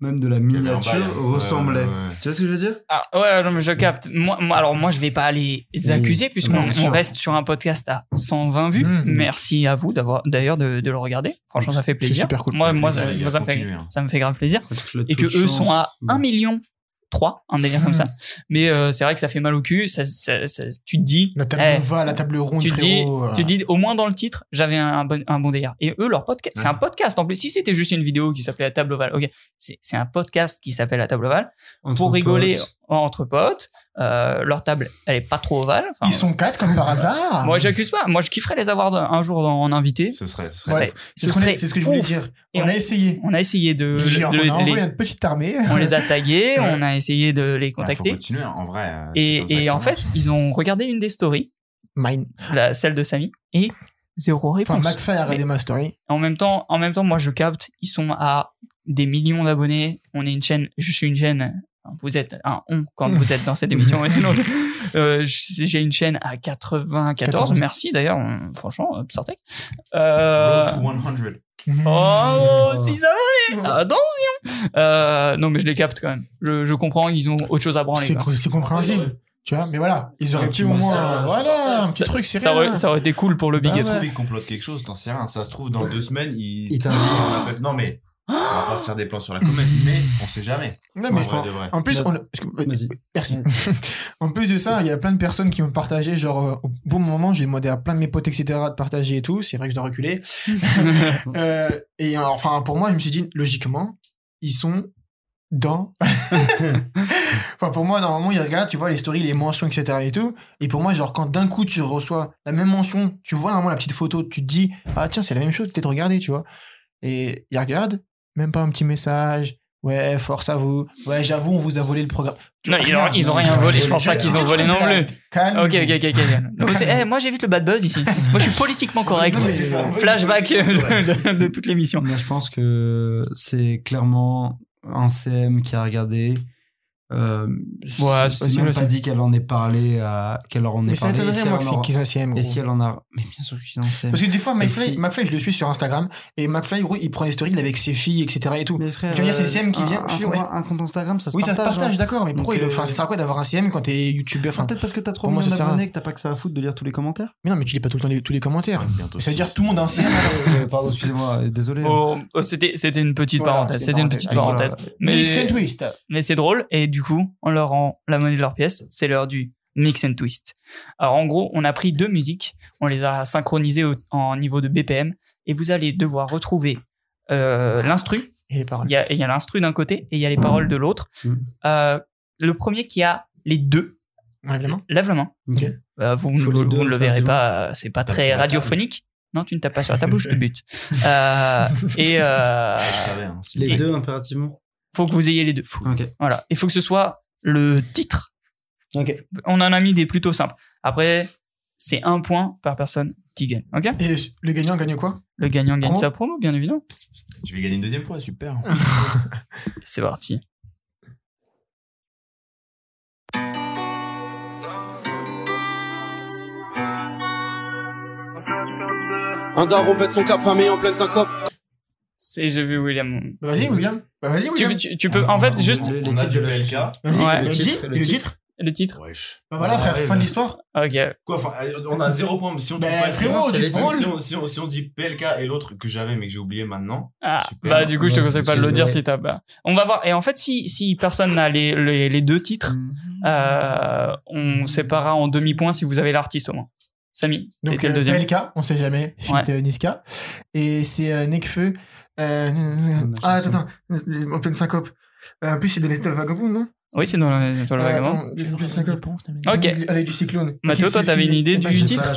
même de la miniature, hein. ressemblait. Ouais, ouais, ouais. Tu vois ce que je veux dire? Ah, ouais, non, mais je capte. Moi, moi- alors moi, je vais pas les accuser puisqu'on on reste sur un podcast à 120 vues. Mhm. Merci à vous d'avoir d'ailleurs de, de le regarder. Franchement, ça fait C'est plaisir. super cool. Moi, moi, plaisir, ça, moi, me fait, hein. ça me fait grave plaisir. Et que eux chance, sont à bah, 1 million 3, un délire comme ça. Mais euh, c'est vrai que ça fait mal au cul. Ça, ça- ça- tu te dis, La table Eh, ovale, la table ronde, tu te dis, frérot. tu te dis, au moins dans le titre, j'avais un, bon, un bon délire. Et eux, leur podcast, c'est un podcast en plus. Si c'était juste une vidéo qui s'appelait La Table Ovale, ok, c'est c'est un podcast qui s'appelle La Table Ovale entre pour rigoler potes. entre potes. Euh, leur table, elle est pas trop ovale. Enfin, Ils sont quatre comme par hasard. Moi, j'accuse pas. Moi, je kifferais les avoir un jour dans- en invité. Ce serait. ce serait- Ouais. C'est ce que je voulais ouf. dire. Et On a essayé. On a essayé de, de- on a les- envoyé notre petite armée. on les a tagués, Ouais. on a essayé de les Ouais, faut contacter. continuer, en vrai. euh, Et, et en fait, marche. ils ont regardé une des stories, Mine. la, celle de Samy, et zéro Enfin, réponse. McFly a regardé ma story. en même temps, en même temps, moi je capte, ils sont à des millions d'abonnés. On est une chaîne, je suis une chaîne. Vous êtes un on quand vous êtes dans cette émission, euh, j'ai une chaîne à 94. 14. Merci d'ailleurs, franchement, euh, Psartec. Euh, Road to 100. Oh, si abonnés Attention euh, Non, mais je les capte quand même. Je, je comprends, ils ont autre chose à branler. C'est quoi. co- c'est compréhensible. Tu vois, mais voilà, ils auraient pu au moins. massage. Voilà, un petit Ça- truc, c'est Ça rien. aurait, ça aurait été cool pour le Bah big. Il ouais. complote quelque chose, t'en sais rien. Ça se trouve, dans deux semaines, il. Il. Non, mais. On va pas se faire des plans sur la comète, mais on sait jamais. Non, mais En je vrai pense- de vrai. En plus, on. Merci. en plus de ça, il y a plein de personnes qui ont partagé, genre, euh, au bon moment, j'ai demandé à plein de mes potes, etc., de partager et tout. C'est vrai que je dois reculer. Euh, et euh, enfin, pour moi, je me suis dit, logiquement, ils sont dans. enfin, pour moi, normalement, ils regardent, tu vois, les stories, les mentions, etc. et tout. Et pour moi, genre, quand d'un coup, tu reçois la même mention, tu vois normalement la petite photo, tu te dis, ah tiens, c'est la même chose, peut-être regarder, tu vois. Et ils regardent, même pas un petit message. Ouais, force à vous. Ouais, j'avoue, on vous a volé le programme. Tu Non, vois, ils ont- ils ont rien volé, je pense pas qu'ils ont volé non plus. Calme. ok, ok, ok. Donc, eh, moi j'évite le bad buzz ici. Moi je suis politiquement correct. Non, ça. Flashback de, de toute l'émission. Moi, je pense que c'est clairement un CM qui a regardé. Euh, Ouais, c'est possible même pas dit qu'elle en ait parlé à qu'elle leur en ait Mais ça parlé. et m'étonnerait, si moi, qu'ils ont un CM. Et si elle en a. Mais bien sûr qu'ils en CM. Parce que des fois, McFly, si- McFly, je le suis sur Instagram, et McFly, gros, il prend les stories avec ses filles, etc. et tout. Mais frère, Tu veux dire, c'est le euh, CM qui un- vient- Un, compte- ouais. un compte Instagram, ça se oui, ça se partage. partage, hein. d'accord, mais pourquoi Donc, il- euh, enfin, ça sert à quoi d'avoir un CM quand t'es youtubeur Enfin, enfin, Peut-être parce que t'as 3 Pour moi, millions ça sert à d'abonnés que t'as pas que ça à foutre de lire tous les commentaires. Mais non, mais tu lis pas tout le temps les- tous les commentaires. Ça veut dire tout le monde a un CM. Euh, Pardon, excusez-moi, euh, désolé. Oh, oh, c'était c'était une petite parenthèse. C'était une petite parenthèse. Mais, mais c'est drôle et du coup, on leur rend la monnaie de leur pièce. C'est l'heure du mix and twist. Alors en gros, on a pris deux musiques, on les a synchronisées au- en niveau de BPM et vous allez devoir retrouver euh, l'instru. Et les paroles. Il y a, il y a l'instru d'un côté et il y a les paroles de l'autre. Mm. Euh, le premier qui a les deux lève la main. Ok. Euh, vous, Faut vous- ne le verrez pas, euh, c'est pas très la radiophonique. Non, tu ne tapes pas sur la table ou je te bute. Euh, et euh, Je savais, c'est- Les deux impérativement. Faut que vous ayez les deux. Voilà. Il faut que ce soit le titre. On en a mis des plutôt simples. Après, c'est un point par personne qui gagne. Ok Et le gagnant gagne quoi? Le gagnant gagne Promo? sa promo, bien évidemment. Je vais gagner une deuxième fois, super. C'est parti. Un daron pète son cap, famille en pleine syncope. C'est j'ai vu William. Bah, Vas-y, William. Bah, vas-y, William. tu- tu peux, en fait, juste Les On a titres du de. Vas-y, Ouais. le Le dit titre, le le titre. titre. le titre. Wesh. Bah voilà, frère, Ouais, fin de l'histoire. Ok. Quoi, enfin, euh, on a zéro point. Si on, Bah, pas- frérot, si on- tu si on- si on, dit PLK et l'autre que j'avais mais que j'ai oublié maintenant. Ah, Super. bah du coup, je te conseille pas de le dire si t'as pas. On va voir. Et en fait, si si personne n'a les, les les deux titres, euh, on séparera en demi points si vous avez l'artiste au moins. Samy, Donc, le euh, deuxième. PLK, on sait jamais, fit Ouais. Niska. Et c'est euh, Nekfeu. Euh, ah, attends, attends, en pleine syncope. Euh, en plus, c'est de l'étoile vagabond, non? Oui, c'est dans la dans le Euh, vagabond. Attends, en pleine syncope. Ok. Avec du cyclone. Mathéo, toi, t'avais une idée Eh du ben, c'est titre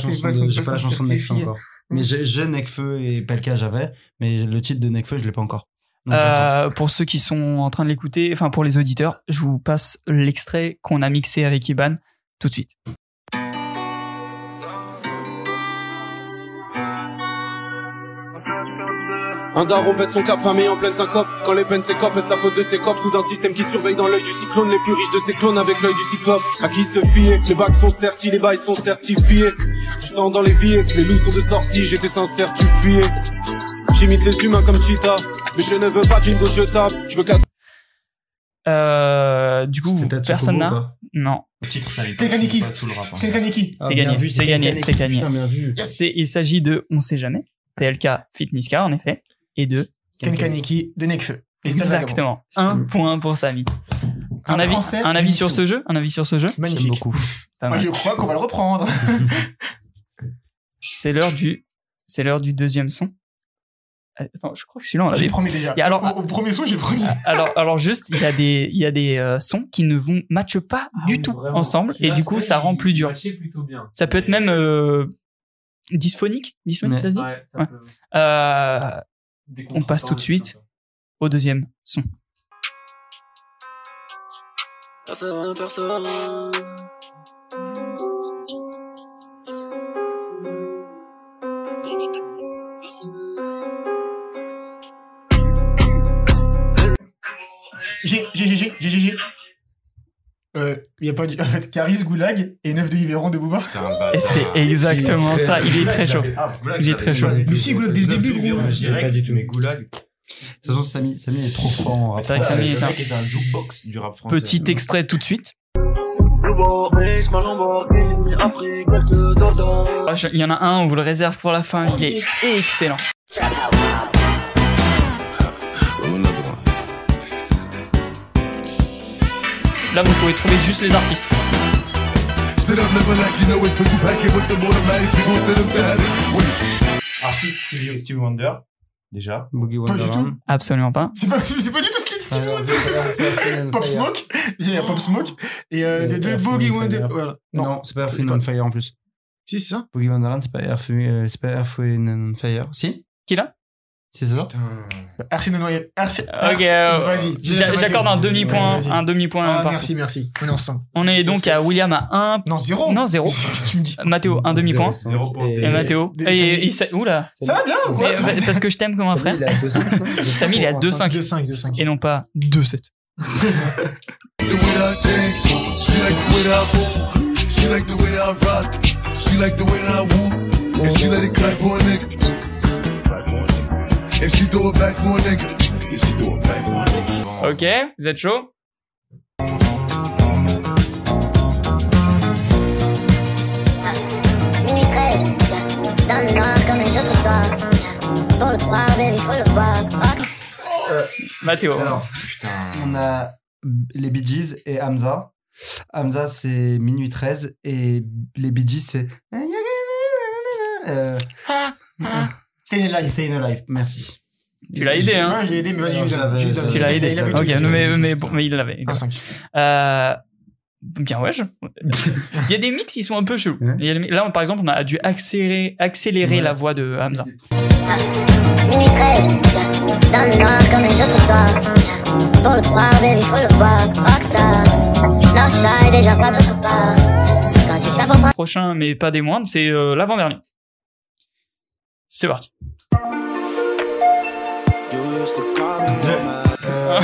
J'ai pas la chanson de, certifié. encore. Mais j'ai j'ai Nekfeu et Pelka, j'avais. Mais le titre de Nekfeu, je l'ai pas encore. Euh, pour ceux qui sont en train de l'écouter, enfin pour les auditeurs, je vous passe l'extrait qu'on a mixé avec Iban tout de suite. Un daron pète son cap, famille en pleine syncope. Quand les peines s'écopent, est-ce la faute de ses copes? Sous d'un système qui surveille dans l'œil du cyclone Les plus riches de ses clones avec l'œil du cyclope. À qui se fier Les bacs sont certis, les bails sont certifiés. Tu sens dans les vies que les loups sont de sortie J'étais sincère, tu fuyais. J'imite les humains comme Cheetah Mais je ne veux pas d'une gauche tape. Je veux qu'à Euh, du coup, personne n'a pas Non, ça n'est Quelqu'un qui- hein. Qui Ah, c'est gagné, vu, c'est gagné, c'est gagné. C'est, il s'agit de On sait jamais, PLK Fitniska en effet, et de Kenkaniki de Nekfeu. Exactement un point pour Samy. Un, Un avis, un avis sur tout. ce jeu, un avis sur ce jeu? J'aime Magnifique. beaucoup. Moi, je crois qu'on va le reprendre. C'est l'heure du, c'est l'heure du deuxième son. Attends, je crois que celui-là on J'ai l'avait déjà. Et alors- au, au premier son, j'ai premier. alors, alors juste, il y a des, il y a des euh, sons qui ne vont matchent pas Ah du oui, tout vraiment. ensemble, et du coup, ça rend plus dur. matchait plutôt bien. Ça peut être même euh, dysphonique, dysphonique, Ouais. ça se dit? Ouais, ça Ouais. peut- Euh, on passe tout de suite au deuxième son. Personne, personne J'ai, j'ai, j'ai, j'ai, j'ai, j'ai, j'ai. Euh, il y a pas du, en fait, Caris, Goulag et 9 de Yveron de. Et c'est exactement ça. Il est très chaud. Il est très chaud. Mais si, Goulag, dès le début, gros. Je dirais pas du tout. Mais Goulag. De toute façon, Samy, Samy est trop fort en rap. C'est vrai que Samy est un mec est un jukebox du rap français. petit extrait tout de suite. Ah, Il y en a un, on vous le réserve pour la fin. Il est excellent. Là, vous pouvez trouver juste les artistes. Artiste Stevie, Stevie Wonder, déjà. Boogie Pas du Wonderland. Absolument pas. C'est pas, c'est pas du tout ce qu'il dit. Pop Smoke. Il y a Pop Smoke. Et euh, de, de Earth, Boogie Wonder. Voilà. Non, Non. c'est pas Earth, Wind and Fire en plus. Si, c'est ça. Boogie Wonderland, c'est pas Earth, euh, c'est pas Earth, Wind and Fire. Si? Qui là? C'est ça Putain. Arsène Noyer. Ok, euh, Vas-y. j'accorde un demi-point. Un demi-point Ah, merci, merci. On est ensemble. On est donc à William à 1. Non, zéro. Non, zéro. Qu'est-ce que tu me dis Mathéo, un demi-point. Zéro point. Et Mathéo. Et, et, ça- oula. Ça va bien ou quoi Mais- parce que je t'aime comme un frère. Il est à 2-5. Samy, il est à 2-5. 2-5, 2-5. Et non pas 2-7. the way that I dance. She like the way that I move. She like the way that I rock. She like the way that I woo. And she let it clap for a nigga. She throw it back for a nigga. And she throw it back for a nigga. Ok, vous êtes chaud? Minuit 13, dans le noir comme les autres soirs. Pour le voir, baby, faut le voir. Oh, Mathéo. Alors, Putain. on a les Bee Gees et Hamza. Hamza, c'est minuit 13 et les Bee Gees, c'est. Euh, Une live. Stay in Alive, merci. Tu l'as aidé, hein j'ai aidé, mais vas-y. Tu l'as aidé. Ok, tout, mais, il mais, bon, mais il l'avait. 5. Euh, bien, ouais. je- Il y a des mix, ils sont un peu chelous. Des- Là, par exemple, on a dû accélérer, accélérer Ouais. la voix de Hamza. Minuit 13, dans le noir comme les autres soirs. Pour le voir, baby, faut le voir. Rockstar. Northside, déjà pas d'autre part. Quand j'ai prochain, mais pas des moindres, c'est euh, l'avant-dernier. C'est parti. Euh,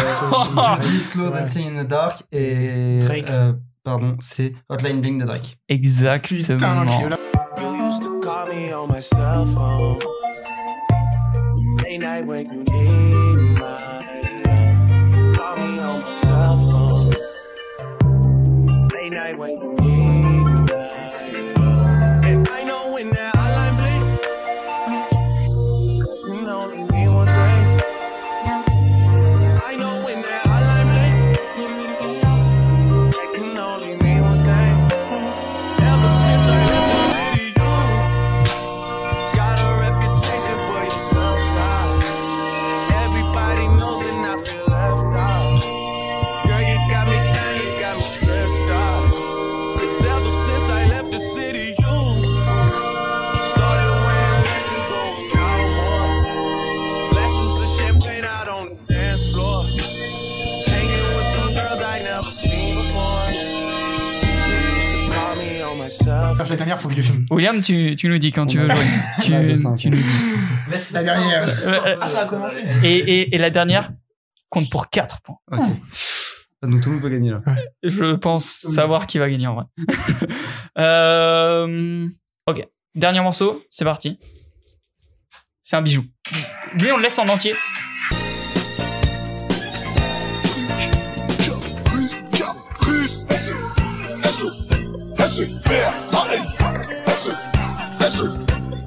Judy Slow Dancing in the Dark et Drake. euh, pardon, c'est Hotline Bling de Drake. Putain, Exactement. La dernière, faut que je le filme. William, tu, tu nous dis quand tu veux jouer. tu, tu nous dis. La dernière. Euh, Ah, ça a commencé et, et, et la dernière compte pour 4 points. Ok. Ah, Donc tout le monde peut gagner là. Je pense savoir qui va gagner en vrai. Euh, ok, dernier morceau, c'est parti. C'est un bijou. Lui, on le laisse en entier. S, vert, A, N, S, S,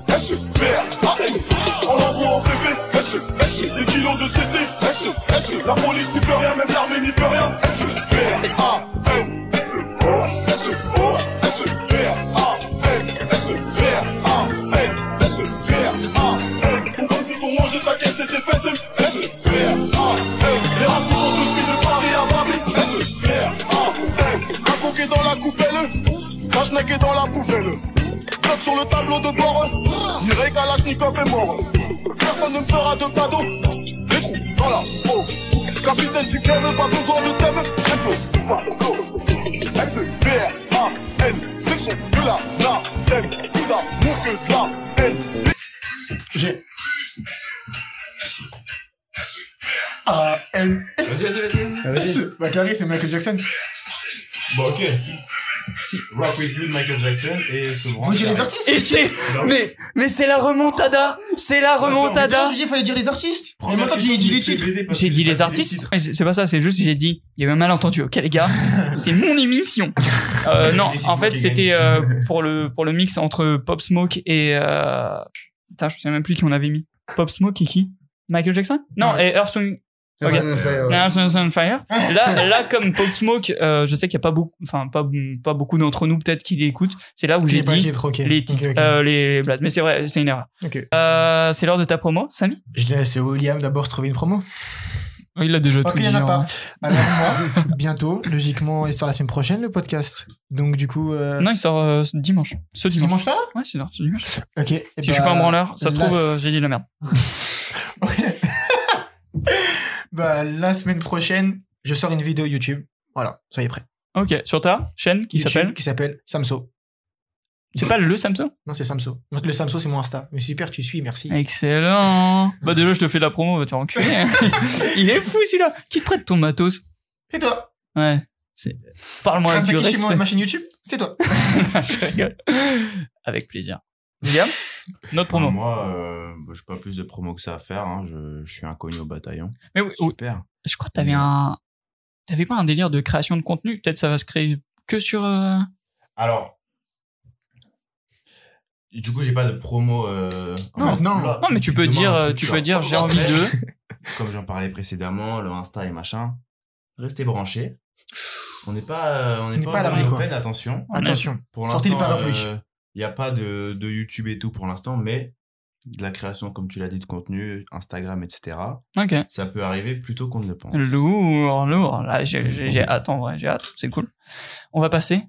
S, vert, A, N. On l'envoie en féfé, S, S, des kilos de CC, S, S, la police n'y peut rien, même l'armée n'y peut rien, S, vert, A, N, tableau de bord, Mireille Kalachnikov est mort. Personne ne me fera de cadeau. Des trous dans la peau. Capitaine du club, pas besoin de thème. Info, pas. S, V, A, N, son de la la N. Plus d'amour que de la haine. J'ai. A, N, S. Vas-y, vas-y, vas-y. S. Bah, carré, c'est Michael Jackson. Bon, ok. Rock with You de Michael Jackson et se Faut dire les artistes. Et c'est. Mais, mais c'est la remontada! C'est la remontada! Dis, fallait dire les artistes. Et maintenant, tu dis les titres. J'ai dit les artistes. C'est pas ça, c'est juste que j'ai dit. Il y a eu un malentendu, ok les gars? C'est mon émission. Euh, non, en fait, c'était euh, pour le pour le mix entre Pop Smoke et. Euh... Putain, je sais même plus qui on avait mis. Pop Smoke et qui? Michael Jackson? Non, et Earth Song. Ok. Earth, Wind and Fire. Là, là, comme Pop Smoke, euh, je sais qu'il y a pas beaucoup, enfin pas pas beaucoup d'entre nous peut-être qui l'écoutent. C'est là où j'ai dit ok. les titres, euh, les, les blagues. Mais c'est vrai, c'est une erreur. Euh, c'est l'heure de ta promo, Samy? Je laisse William d'abord trouver une promo. Il a déjà tout il dit. n'y en a pas. Alors moi, bientôt, logiquement, il sort la semaine prochaine, le podcast. Donc du coup... euh, Non, il sort euh, dimanche. Ce dimanche. dimanche là, Ouais, c'est ce dimanche. Ok. et Si je suis pas un bah, branleur, ça se trouve, euh, j'ai dit de la merde. Ok. Bah, la semaine prochaine, je sors une vidéo YouTube. Voilà, soyez prêts. Ok, sur ta chaîne qui s'appelle Qui s'appelle Samso. C'est pas le Samsung Non, c'est Samso. Le Samso, c'est mon Insta. Mais super, tu suis, merci. Excellent Bah déjà, je te fais de la promo, va te faire enculer. Il est fou celui-là Qui te prête ton matos? C'est toi. Ouais. Parle-moi avec respect. ma chaîne YouTube, c'est toi. Je rigole. Avec plaisir. William? Notre promo. Moi, euh, bah, j'ai pas plus de promo que ça à faire. hein. Je, je suis inconnu au bataillon. Mais oui, Super. je crois que t'avais un... T'avais pas un délire de création de contenu? Peut-être ça va se créer que sur... euh, Alors, du coup, j'ai pas de promo. euh, Non, non. là, Non, mais tu peux dire, euh, tu genre, peux dire, j'ai envie de... Comme j'en parlais précédemment, le Insta et machin. Restez branchés. On n'est pas, euh, on On n'est pas, pas à l'abri, attention. Attention. Pour Sortez le l'instant, parapluie. Il n'y a pas de, de YouTube et tout pour l'instant, mais de la création, comme tu l'as dit, de contenu, Instagram, etc. Ok. Ça peut arriver plus tôt qu'on ne le pense. Lourd, lourd. Là, j'ai, hâte, en vrai, j'ai hâte. C'est cool. On va passer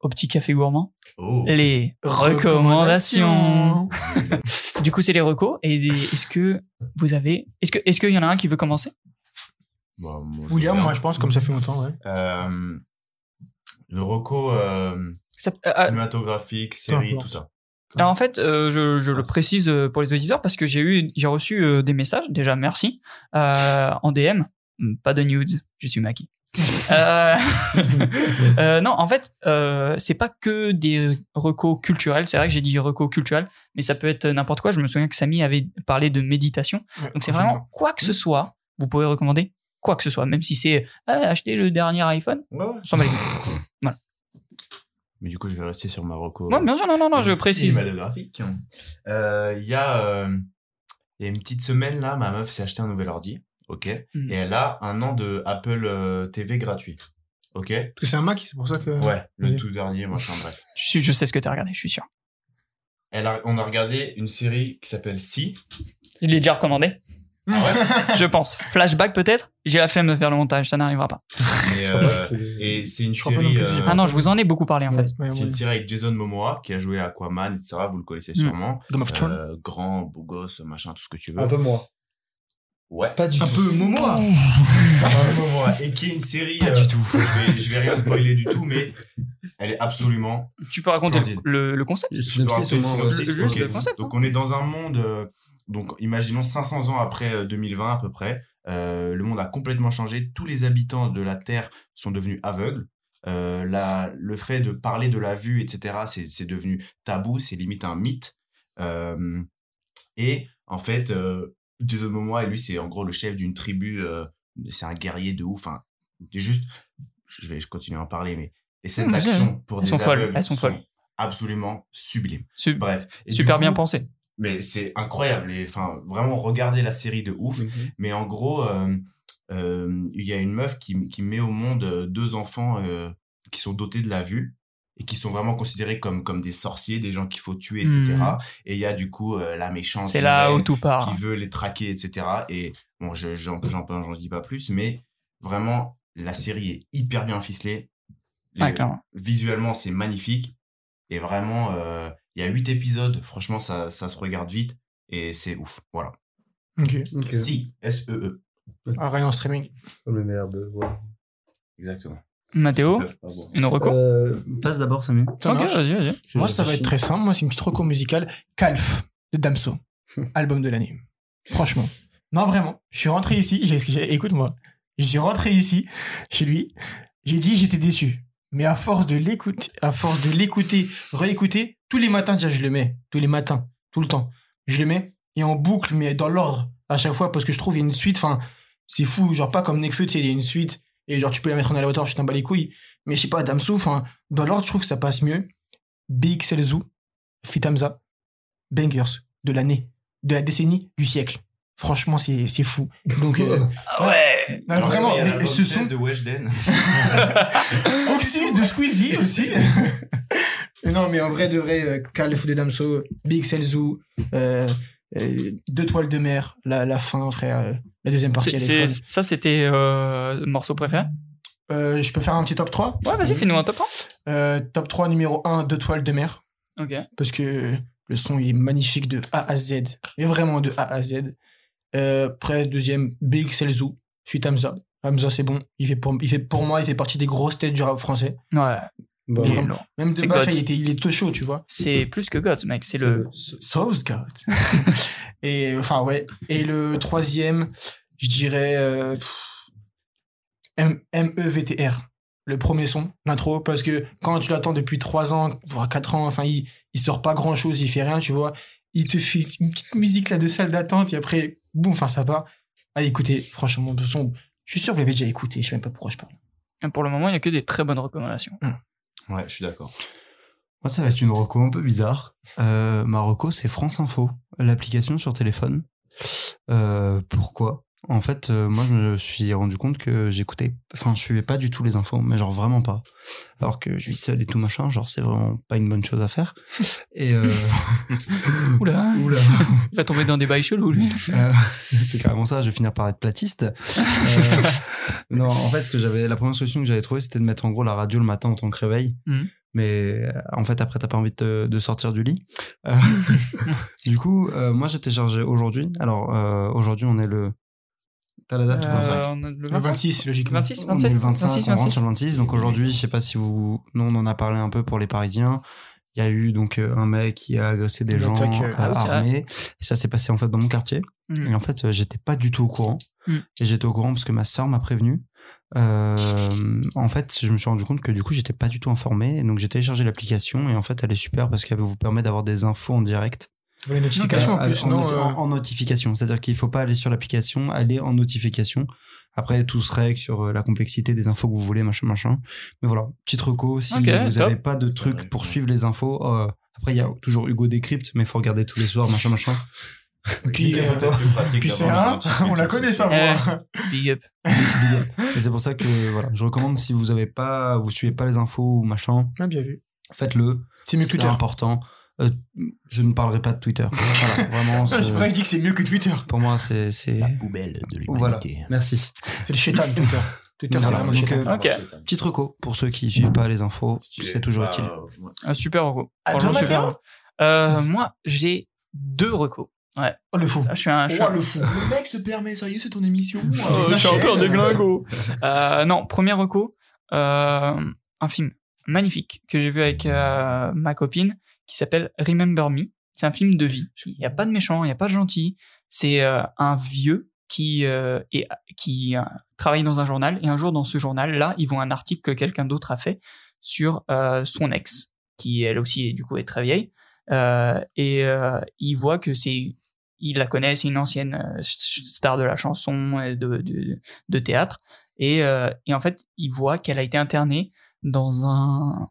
au petit café gourmand. Oh. Les recommandations. Du coup, c'est les recos. Et des- est-ce que vous avez... Est-ce que, est-ce qu'il y en a un qui veut commencer? Bah, moi, je William, moi, je pense, comme ça fait longtemps, ouais. Euh, le reco, euh, Ça- euh, ah, Cinématographique, série, tout ça. Alors, en fait, euh, je, je le Ah, précise euh, pour les auditeurs parce que j'ai eu, j'ai reçu euh, des messages. Déjà, merci euh, en DM. Hmm, Pas de nudes. Je suis maquis. Euh, euh, non, en fait, euh, c'est pas que des recos culturels. C'est vrai que j'ai dit recos culturels, mais ça peut être n'importe quoi. Je me souviens que Samy avait parlé de méditation. Ouais, Donc c'est vraiment quoi que ce soit, vous pouvez recommander quoi que ce soit, même si c'est ah, acheter le dernier iPhone. Ouais, ouais. on s'en bat les couilles. Mais du coup, je vais rester sur ma reco. Ouais, bien sûr, non, non, non, je précise. Euh, Il y a euh, il y a une petite semaine là, ma meuf s'est acheté un nouvel ordi, ok, Hmm. et elle a un an de Apple euh, TV gratuit, ok? Parce que c'est un Mac, c'est pour ça que. Ouais, le oui. tout dernier, machin, bref. Je, suis- je sais ce que tu as regardé, je suis sûr. Elle a, on a regardé une série qui s'appelle Si. Je l'ai déjà recommandé. Je pense. Flashback peut-être? J'ai la flemme de faire le montage, ça n'arrivera pas. Et, euh, et c'est une série. euh, Ah non, je vous en ai beaucoup parlé en fait. Ouais, c'est ouais. une série avec Jason Momoa qui a joué à Aquaman, etc. Vous le connaissez sûrement. Of Thrones. Euh, grand, beau gosse, machin, tout ce que tu veux. Un peu moi. Ouais. Pas du Un tout. peu Momoa. Un Momoa. Et qui est une série. Pas euh, du tout. Je vais, je vais rien spoiler du tout, mais elle est absolument. Tu peux raconter le, Splendide. le- le concept Je peux raconter le le concept, Donc on est dans un monde. Euh, donc imaginons 500 ans après euh, 2020 à peu près. Euh, le monde a complètement changé. Tous les habitants de la Terre sont devenus aveugles. Euh, la, le fait de parler de la vue, etc., c'est c'est devenu tabou, c'est limite un mythe. Euh, et en fait, euh, Jason Momoa, lui, c'est en gros le chef d'une tribu. euh, c'est un guerrier de ouf. Enfin, juste, je vais continuer à en parler, mais les scènes d'action pour Elles des sont folles, aveugles elles sont folles. absolument sublimes. Su- Bref. Et super bien pensé. Mais c'est incroyable. Et enfin, vraiment, regardez la série de ouf. Mais en gros, euh, euh, il y a une meuf qui, qui met au monde euh, deux enfants qui sont dotés de la vue et qui sont vraiment considérés comme, comme des sorciers, des gens qu'il faut tuer, etc. Mhm. Et il y a du coup euh, la méchante C'est là humaine où tout part. qui veut les traquer, etc. Et bon, je j'en j'en j'en dis pas plus, mais vraiment, la série est hyper bien ficelée. Les- visuellement, c'est magnifique. Et vraiment, euh, il y a huit épisodes. Franchement, ça, ça se regarde vite. Et c'est ouf. Voilà. Ok. Ok. Si, S-E-E. Ah, rien en streaming. Comme le merde. ouais. Exactement. Mathéo, une reco Euh, passe d'abord, Samy. Ça Ok, vas-y, vas-y. Moi, ça va être très simple. Moi, c'est une petite reco musicale. Calf de Damso. Album de l'année. Franchement. Non, vraiment. Je suis rentré ici. Écoute-moi. Je suis rentré ici, chez lui. J'ai dit, j'étais déçu. Mais à force de l'écouter, à force de l'écouter, réécouter, tous les matins, déjà, je le mets. Tous les matins. Tout le temps. Je le mets. Et en boucle, mais dans l'ordre. À chaque fois, parce que je trouve, il y a une suite. Enfin, c'est fou. Genre, pas comme Nekfeu, tu sais, il y a une suite. Et genre, tu peux la mettre en aléatoire, je t'en bats les couilles. Mais je sais pas, Damso, enfin, dans l'ordre, je trouve que ça passe mieux. Big Selzou, Fitamza, Bangers, de l'année, de la décennie, du siècle. Franchement, c'est c'est fou. Donc, euh, ouais, non, Alors, vraiment, mais ce 16 sont de Weshden. Oxys de Squeezie aussi. Non, mais en vrai, de vrai, euh, Karl le Fou de Damso, Big Selzou, euh, euh, Deux toiles de mer, la, la fin, frère, euh, la deuxième partie, C'est- elle est c'est-. Ça, c'était euh, morceau préféré? Euh, je peux faire un petit top 3 Ouais, vas-y, fais-nous un top 3. Euh, Top 3, numéro 1, Deux toiles de mer. Ok. parce que le son il est magnifique de A à Z, mais vraiment de A à Z. Euh, après, deuxième, Big Selzou, suite Hamza. Hamza, c'est bon. Il fait, pour, il fait pour moi, il fait partie des grosses têtes du rap français. Ouais. Bah, vraiment-. Même de base, il, était, il est tout chaud, tu vois. C'est plus que God, mec. C'est le. Sauce God. Et enfin, ouais. Et le troisième, je dirais euh, MEVTR. Le premier son, l'intro, parce que quand tu l'attends depuis 3 ans, voire 4 ans, enfin, il, il sort pas grand chose, il fait rien, tu vois. Il te fait une petite musique là de salle d'attente et après, boum, enfin, ça part. Allez, écoutez, franchement, le son, je suis sûr que vous l'avez déjà écouté, je sais même pas pourquoi je parle. Pour le moment, il n'y a que des très bonnes recommandations. Ouais, je suis d'accord. Moi, ça va être une reco un peu bizarre. Euh, ma reco, c'est France Info, l'application sur téléphone. Euh, pourquoi? En fait, euh, moi, je me suis rendu compte que j'écoutais, enfin, je suivais pas du tout les infos, mais genre vraiment pas. Alors que je vis seul et tout machin, genre c'est vraiment pas une bonne chose à faire. Et euh... Oula, Oula. il va tomber dans des bails chelous, lui. Euh, c'est carrément ça, je vais finir par être platiste. Non, en fait, ce que j'avais, la première solution que j'avais trouvée, c'était de mettre en gros la radio le matin en tant que réveil. Mhm. Mais en fait, après, t'as pas envie de, de sortir du lit. Du coup, moi, j'ai téléchargé aujourd'hui. Alors, aujourd'hui, on est le T'as la date Euh, on a le Le 25. 26, logiquement. 26, On est 27, le 25, 26, on rentre 26. sur le 26. Donc aujourd'hui, je sais pas si vous. Nous, on en a parlé un peu pour les Parisiens. Il y a eu donc euh, un mec qui a agressé des gens euh, ah armés. Et ça s'est passé en fait dans mon quartier. Mm. Et en fait, j'étais pas du tout au courant. Mm. Et j'étais au courant parce que ma sœur m'a prévenu. Euh, en fait, je me suis rendu compte que du coup, j'étais pas du tout informé. Et donc, j'ai téléchargé l'application. Et en fait, elle est super parce qu'elle vous permet d'avoir des infos en direct. Les notifications en plus, en, non euh, en- en notification. C'est-à-dire qu'il faut pas aller sur l'application, aller en notification. Après, tout se règle sur euh, la complexité des infos que vous voulez, machin, machin. Mais voilà, petite reco. Si vous n'avez pas de truc Ouais, pour ouais. suivre les infos, euh, après, il y a toujours Hugo Décrypte, mais il faut regarder tous les soirs, machin, machin. Puis, euh, puis c'est un, on la connaît sa Eh. voix. Big up. Et c'est pour ça que voilà, je recommande si vous avez pas, vous suivez pas les infos ou machin, Ah, bien vu. faites-le. C'est mieux que C'est Twitter. important. Euh, je ne parlerai pas de Twitter. Voilà, vraiment. C'est pour ça que c'est- je dis que c'est mieux que Twitter. Pour moi, c'est. c'est- La poubelle de Voilà. l'humanité. Merci. C'est le chétan, Twitter. Twitter, c'est Voilà, vraiment le donc, chétan. euh, Ok. Petite reco pour ceux qui suivent pas les infos, c'est toujours utile. Un super reco. Ah, super reco. Euh, moi, j'ai deux recos. Ouais. Oh, le fou. Je suis un. je suis Oh, un- le fou. Le mec se permet, ça y est, c'est ton émission. Oh, je suis encore glingos. Euh, non, premier reco, euh, un film magnifique que j'ai vu avec euh, ma copine qui s'appelle Remember Me. C'est un film de vie. Il n'y a pas de méchant, il n'y a pas de gentil. C'est euh, un vieux qui, euh, est, qui euh, travaille dans un journal et un jour dans ce journal-là, ils voient un article que quelqu'un d'autre a fait sur son ex, qui elle aussi du coup est très vieille. Et ils voient que c'est il la connaît, c'est une ancienne star de la chanson et de, de, de théâtre. Et, euh, et en fait, il voit qu'elle a été internée dans un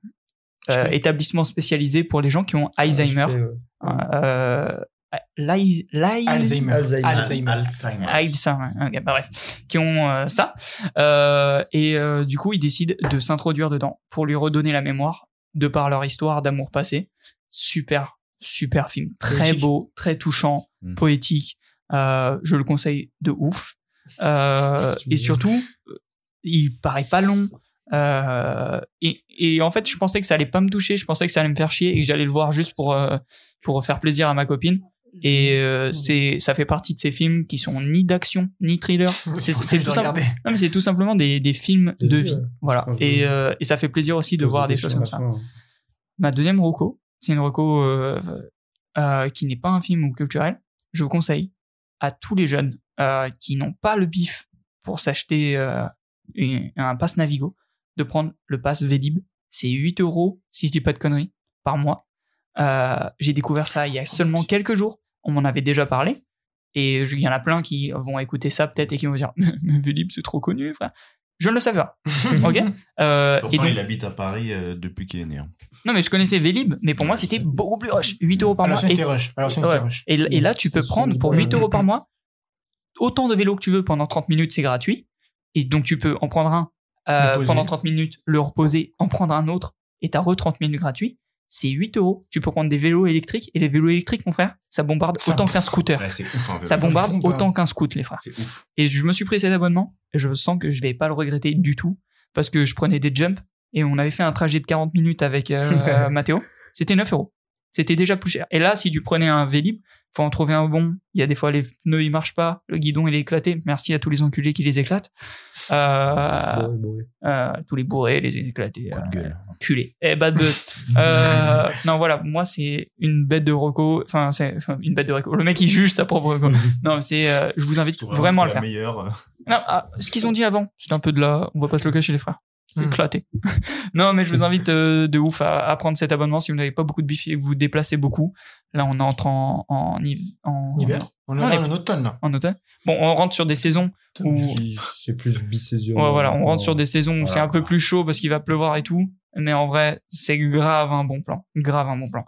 euh, établissement spécialisé pour les gens qui ont Alzheimer. Euh, l'Al- Alzheimer. Alzheimer. Alzheimer. Alzheimer. Alzheimer, ok, bah bref, qui ont euh, ça. Euh, et euh, du coup, ils décident de s'introduire dedans pour lui redonner la mémoire de par leur histoire d'amour passé. Super, super film. Très Poétique. beau, très touchant, Mm. poétique. Euh, je le conseille de ouf. Euh, et surtout, euh, il paraît pas long. Euh, et, et en fait, je pensais que ça allait pas me toucher. Je pensais que ça allait me faire chier et que j'allais le voir juste pour, euh, pour faire plaisir à ma copine. Et euh, c'est, ça fait partie de ces films qui sont ni d'action ni thriller. C'est, tout, dois simple- regarder. non, mais c'est tout simplement des, des films Des de vie. Voilà. Et, euh, et ça fait plaisir aussi de voir des choses comme ça. Ma deuxième reco, c'est une reco euh, euh, qui n'est pas un film ou culturel. Je vous conseille à tous les jeunes euh, qui n'ont pas le bif pour s'acheter euh, un pass Navigo de prendre le pass Vélib. C'est 8 euros, si je dis pas de conneries, par mois. Euh, J'ai découvert ça il y a seulement quelques jours. On m'en avait déjà parlé. Et je- il y en a plein qui vont écouter ça peut-être et qui vont dire Mais mais Vélib, c'est trop connu, frère. Je ne le savais pas. ok? Euh, Pourtant, et donc, il habite à Paris euh, depuis qu'il est né. hein. non, mais je connaissais Vélib, mais pour moi, c'était beaucoup plus rush. 8 euros par Alors, mois. Et, rush. Alors, ouais. c'était rush. et, et là, tu peux prendre pour solide. 8 euros par mois autant de vélos que tu veux pendant 30 minutes, c'est gratuit. Et donc, tu peux en prendre un euh, pendant 30 minutes, le reposer, en prendre un autre, et t'as re 30 minutes gratuits. C'est 8 euros. Tu peux prendre des vélos électriques. Et les vélos électriques, mon frère, ça bombarde Ça- autant qu'un scooter. Ouais, c'est ouf, un vélo. Ça bombarde autant qu'un scoot, les frères. C'est ouf. Et je me suis pris cet abonnement et je sens que je vais pas le regretter du tout parce que je prenais des jumps et on avait fait un trajet de 40 minutes avec euh, Mathéo. C'était 9 euros. C'était déjà plus cher. Et là, si tu prenais un Vélib, faut en trouver un bon. Il y a des fois les pneus ils marchent pas, le guidon il est éclaté. Merci à tous les enculés qui les éclatent. Euh, euh, tous les bourrés, les éclatés. Euh, gueule. enculés. Eh, bad buzz. Non, voilà, moi, c'est une bête de reco. Enfin, c'est une bête de reco. Le mec, il juge sa propre reco. non, c'est, je vous invite Vraiment, à le c'est faire. la meilleure. Non, ah, ce qu'ils ont dit avant, c'était un peu de la. On va pas se le cacher, les frères. Hmm. Éclaté. non, mais je vous invite euh, de ouf à, à prendre cet abonnement si vous n'avez pas beaucoup de bif et que vous vous déplacez beaucoup. Là, on entre en, en, hiv- en, Hiver. On est Non, en automne, là. en automne. Bon, on rentre sur des saisons où. C'est plus bisaisonnier. Ouais, voilà, on rentre sur des saisons où Voilà, c'est un peu plus chaud parce qu'il va pleuvoir et tout. Mais en vrai, c'est grave un bon plan. Grave un bon plan.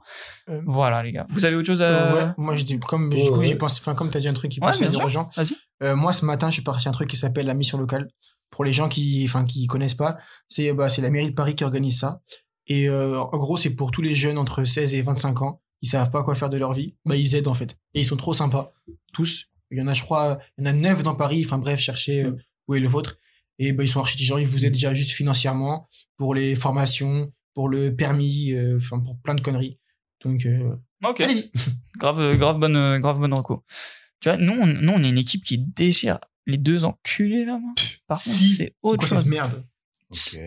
Euh, Voilà, les gars. Vous avez autre chose à. Euh, ouais, moi, je dis, comme, du Ouais, coup, ouais. j'ai pensé, enfin, comme t'as dit un truc qui Ouais, pensait à dire aux gens. Vas-y. Euh, moi, ce matin, je suis parti à un truc qui s'appelle la mission locale. Pour les gens qui, enfin, qui connaissent pas, c'est, bah, c'est la mairie de Paris qui organise ça. Et, euh, en gros, c'est pour tous les jeunes entre 16 et 25 ans. Ils savent pas quoi faire de leur vie. Bah, ils aident, en fait. Et ils sont trop sympas. Tous. Il y en a, je crois, il y en a neuf dans Paris. Enfin, bref, cherchez euh, où est le vôtre. Et bah, ils sont archi gens. Ils vous aident déjà juste financièrement pour les formations, pour le permis, euh, enfin, pour plein de conneries. Donc, Ok. allez-y. grave, grave bonne, grave bonne reco. Tu vois, nous, on, nous, on est une équipe qui déchire. Les deux enculés là. moi. Par contre, Si, c'est autre quoi chose. cette merde Ok.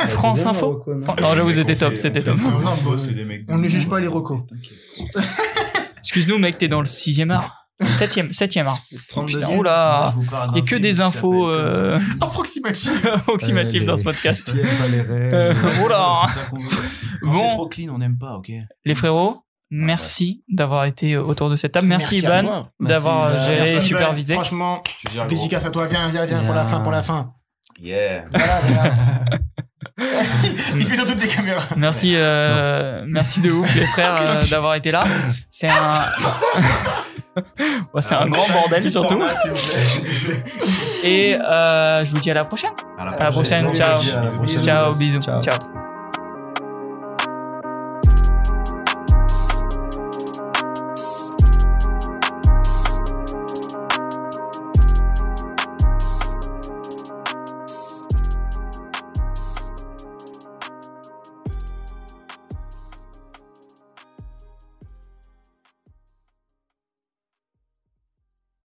France bien, Info. Non Oh, non, j'avoue, c'était top, c'était top. le Non, boss, c'est des mecs on ne juge pas les recos. Excuse-nous, mec, t'es dans le sixième art. Septième, septième art. 32e. Putain, oula. Il y a que des infos euh, approximatives dans ce podcast. Euh, Oula. Bon. C'est trop clean, on n'aime pas, ok Les frérots, merci d'avoir été autour de cette table. Merci, à Ivan d'avoir Merci, Ivan. géré et Merci, supervisé. Franchement, dédicace à toi. Viens, viens, viens, pour la fin, pour la fin. Yeah. Voilà, voilà. Il se met dans toutes les caméras. Merci, euh, merci de ouf les frères euh, d'avoir été là. C'est un, Ouais, c'est un grand bordel surtout. format. Et euh, je vous dis à la prochaine. À À la prochaine. Ciao. bisous, bisous. Ciao, bisous. Ciao. Ciao.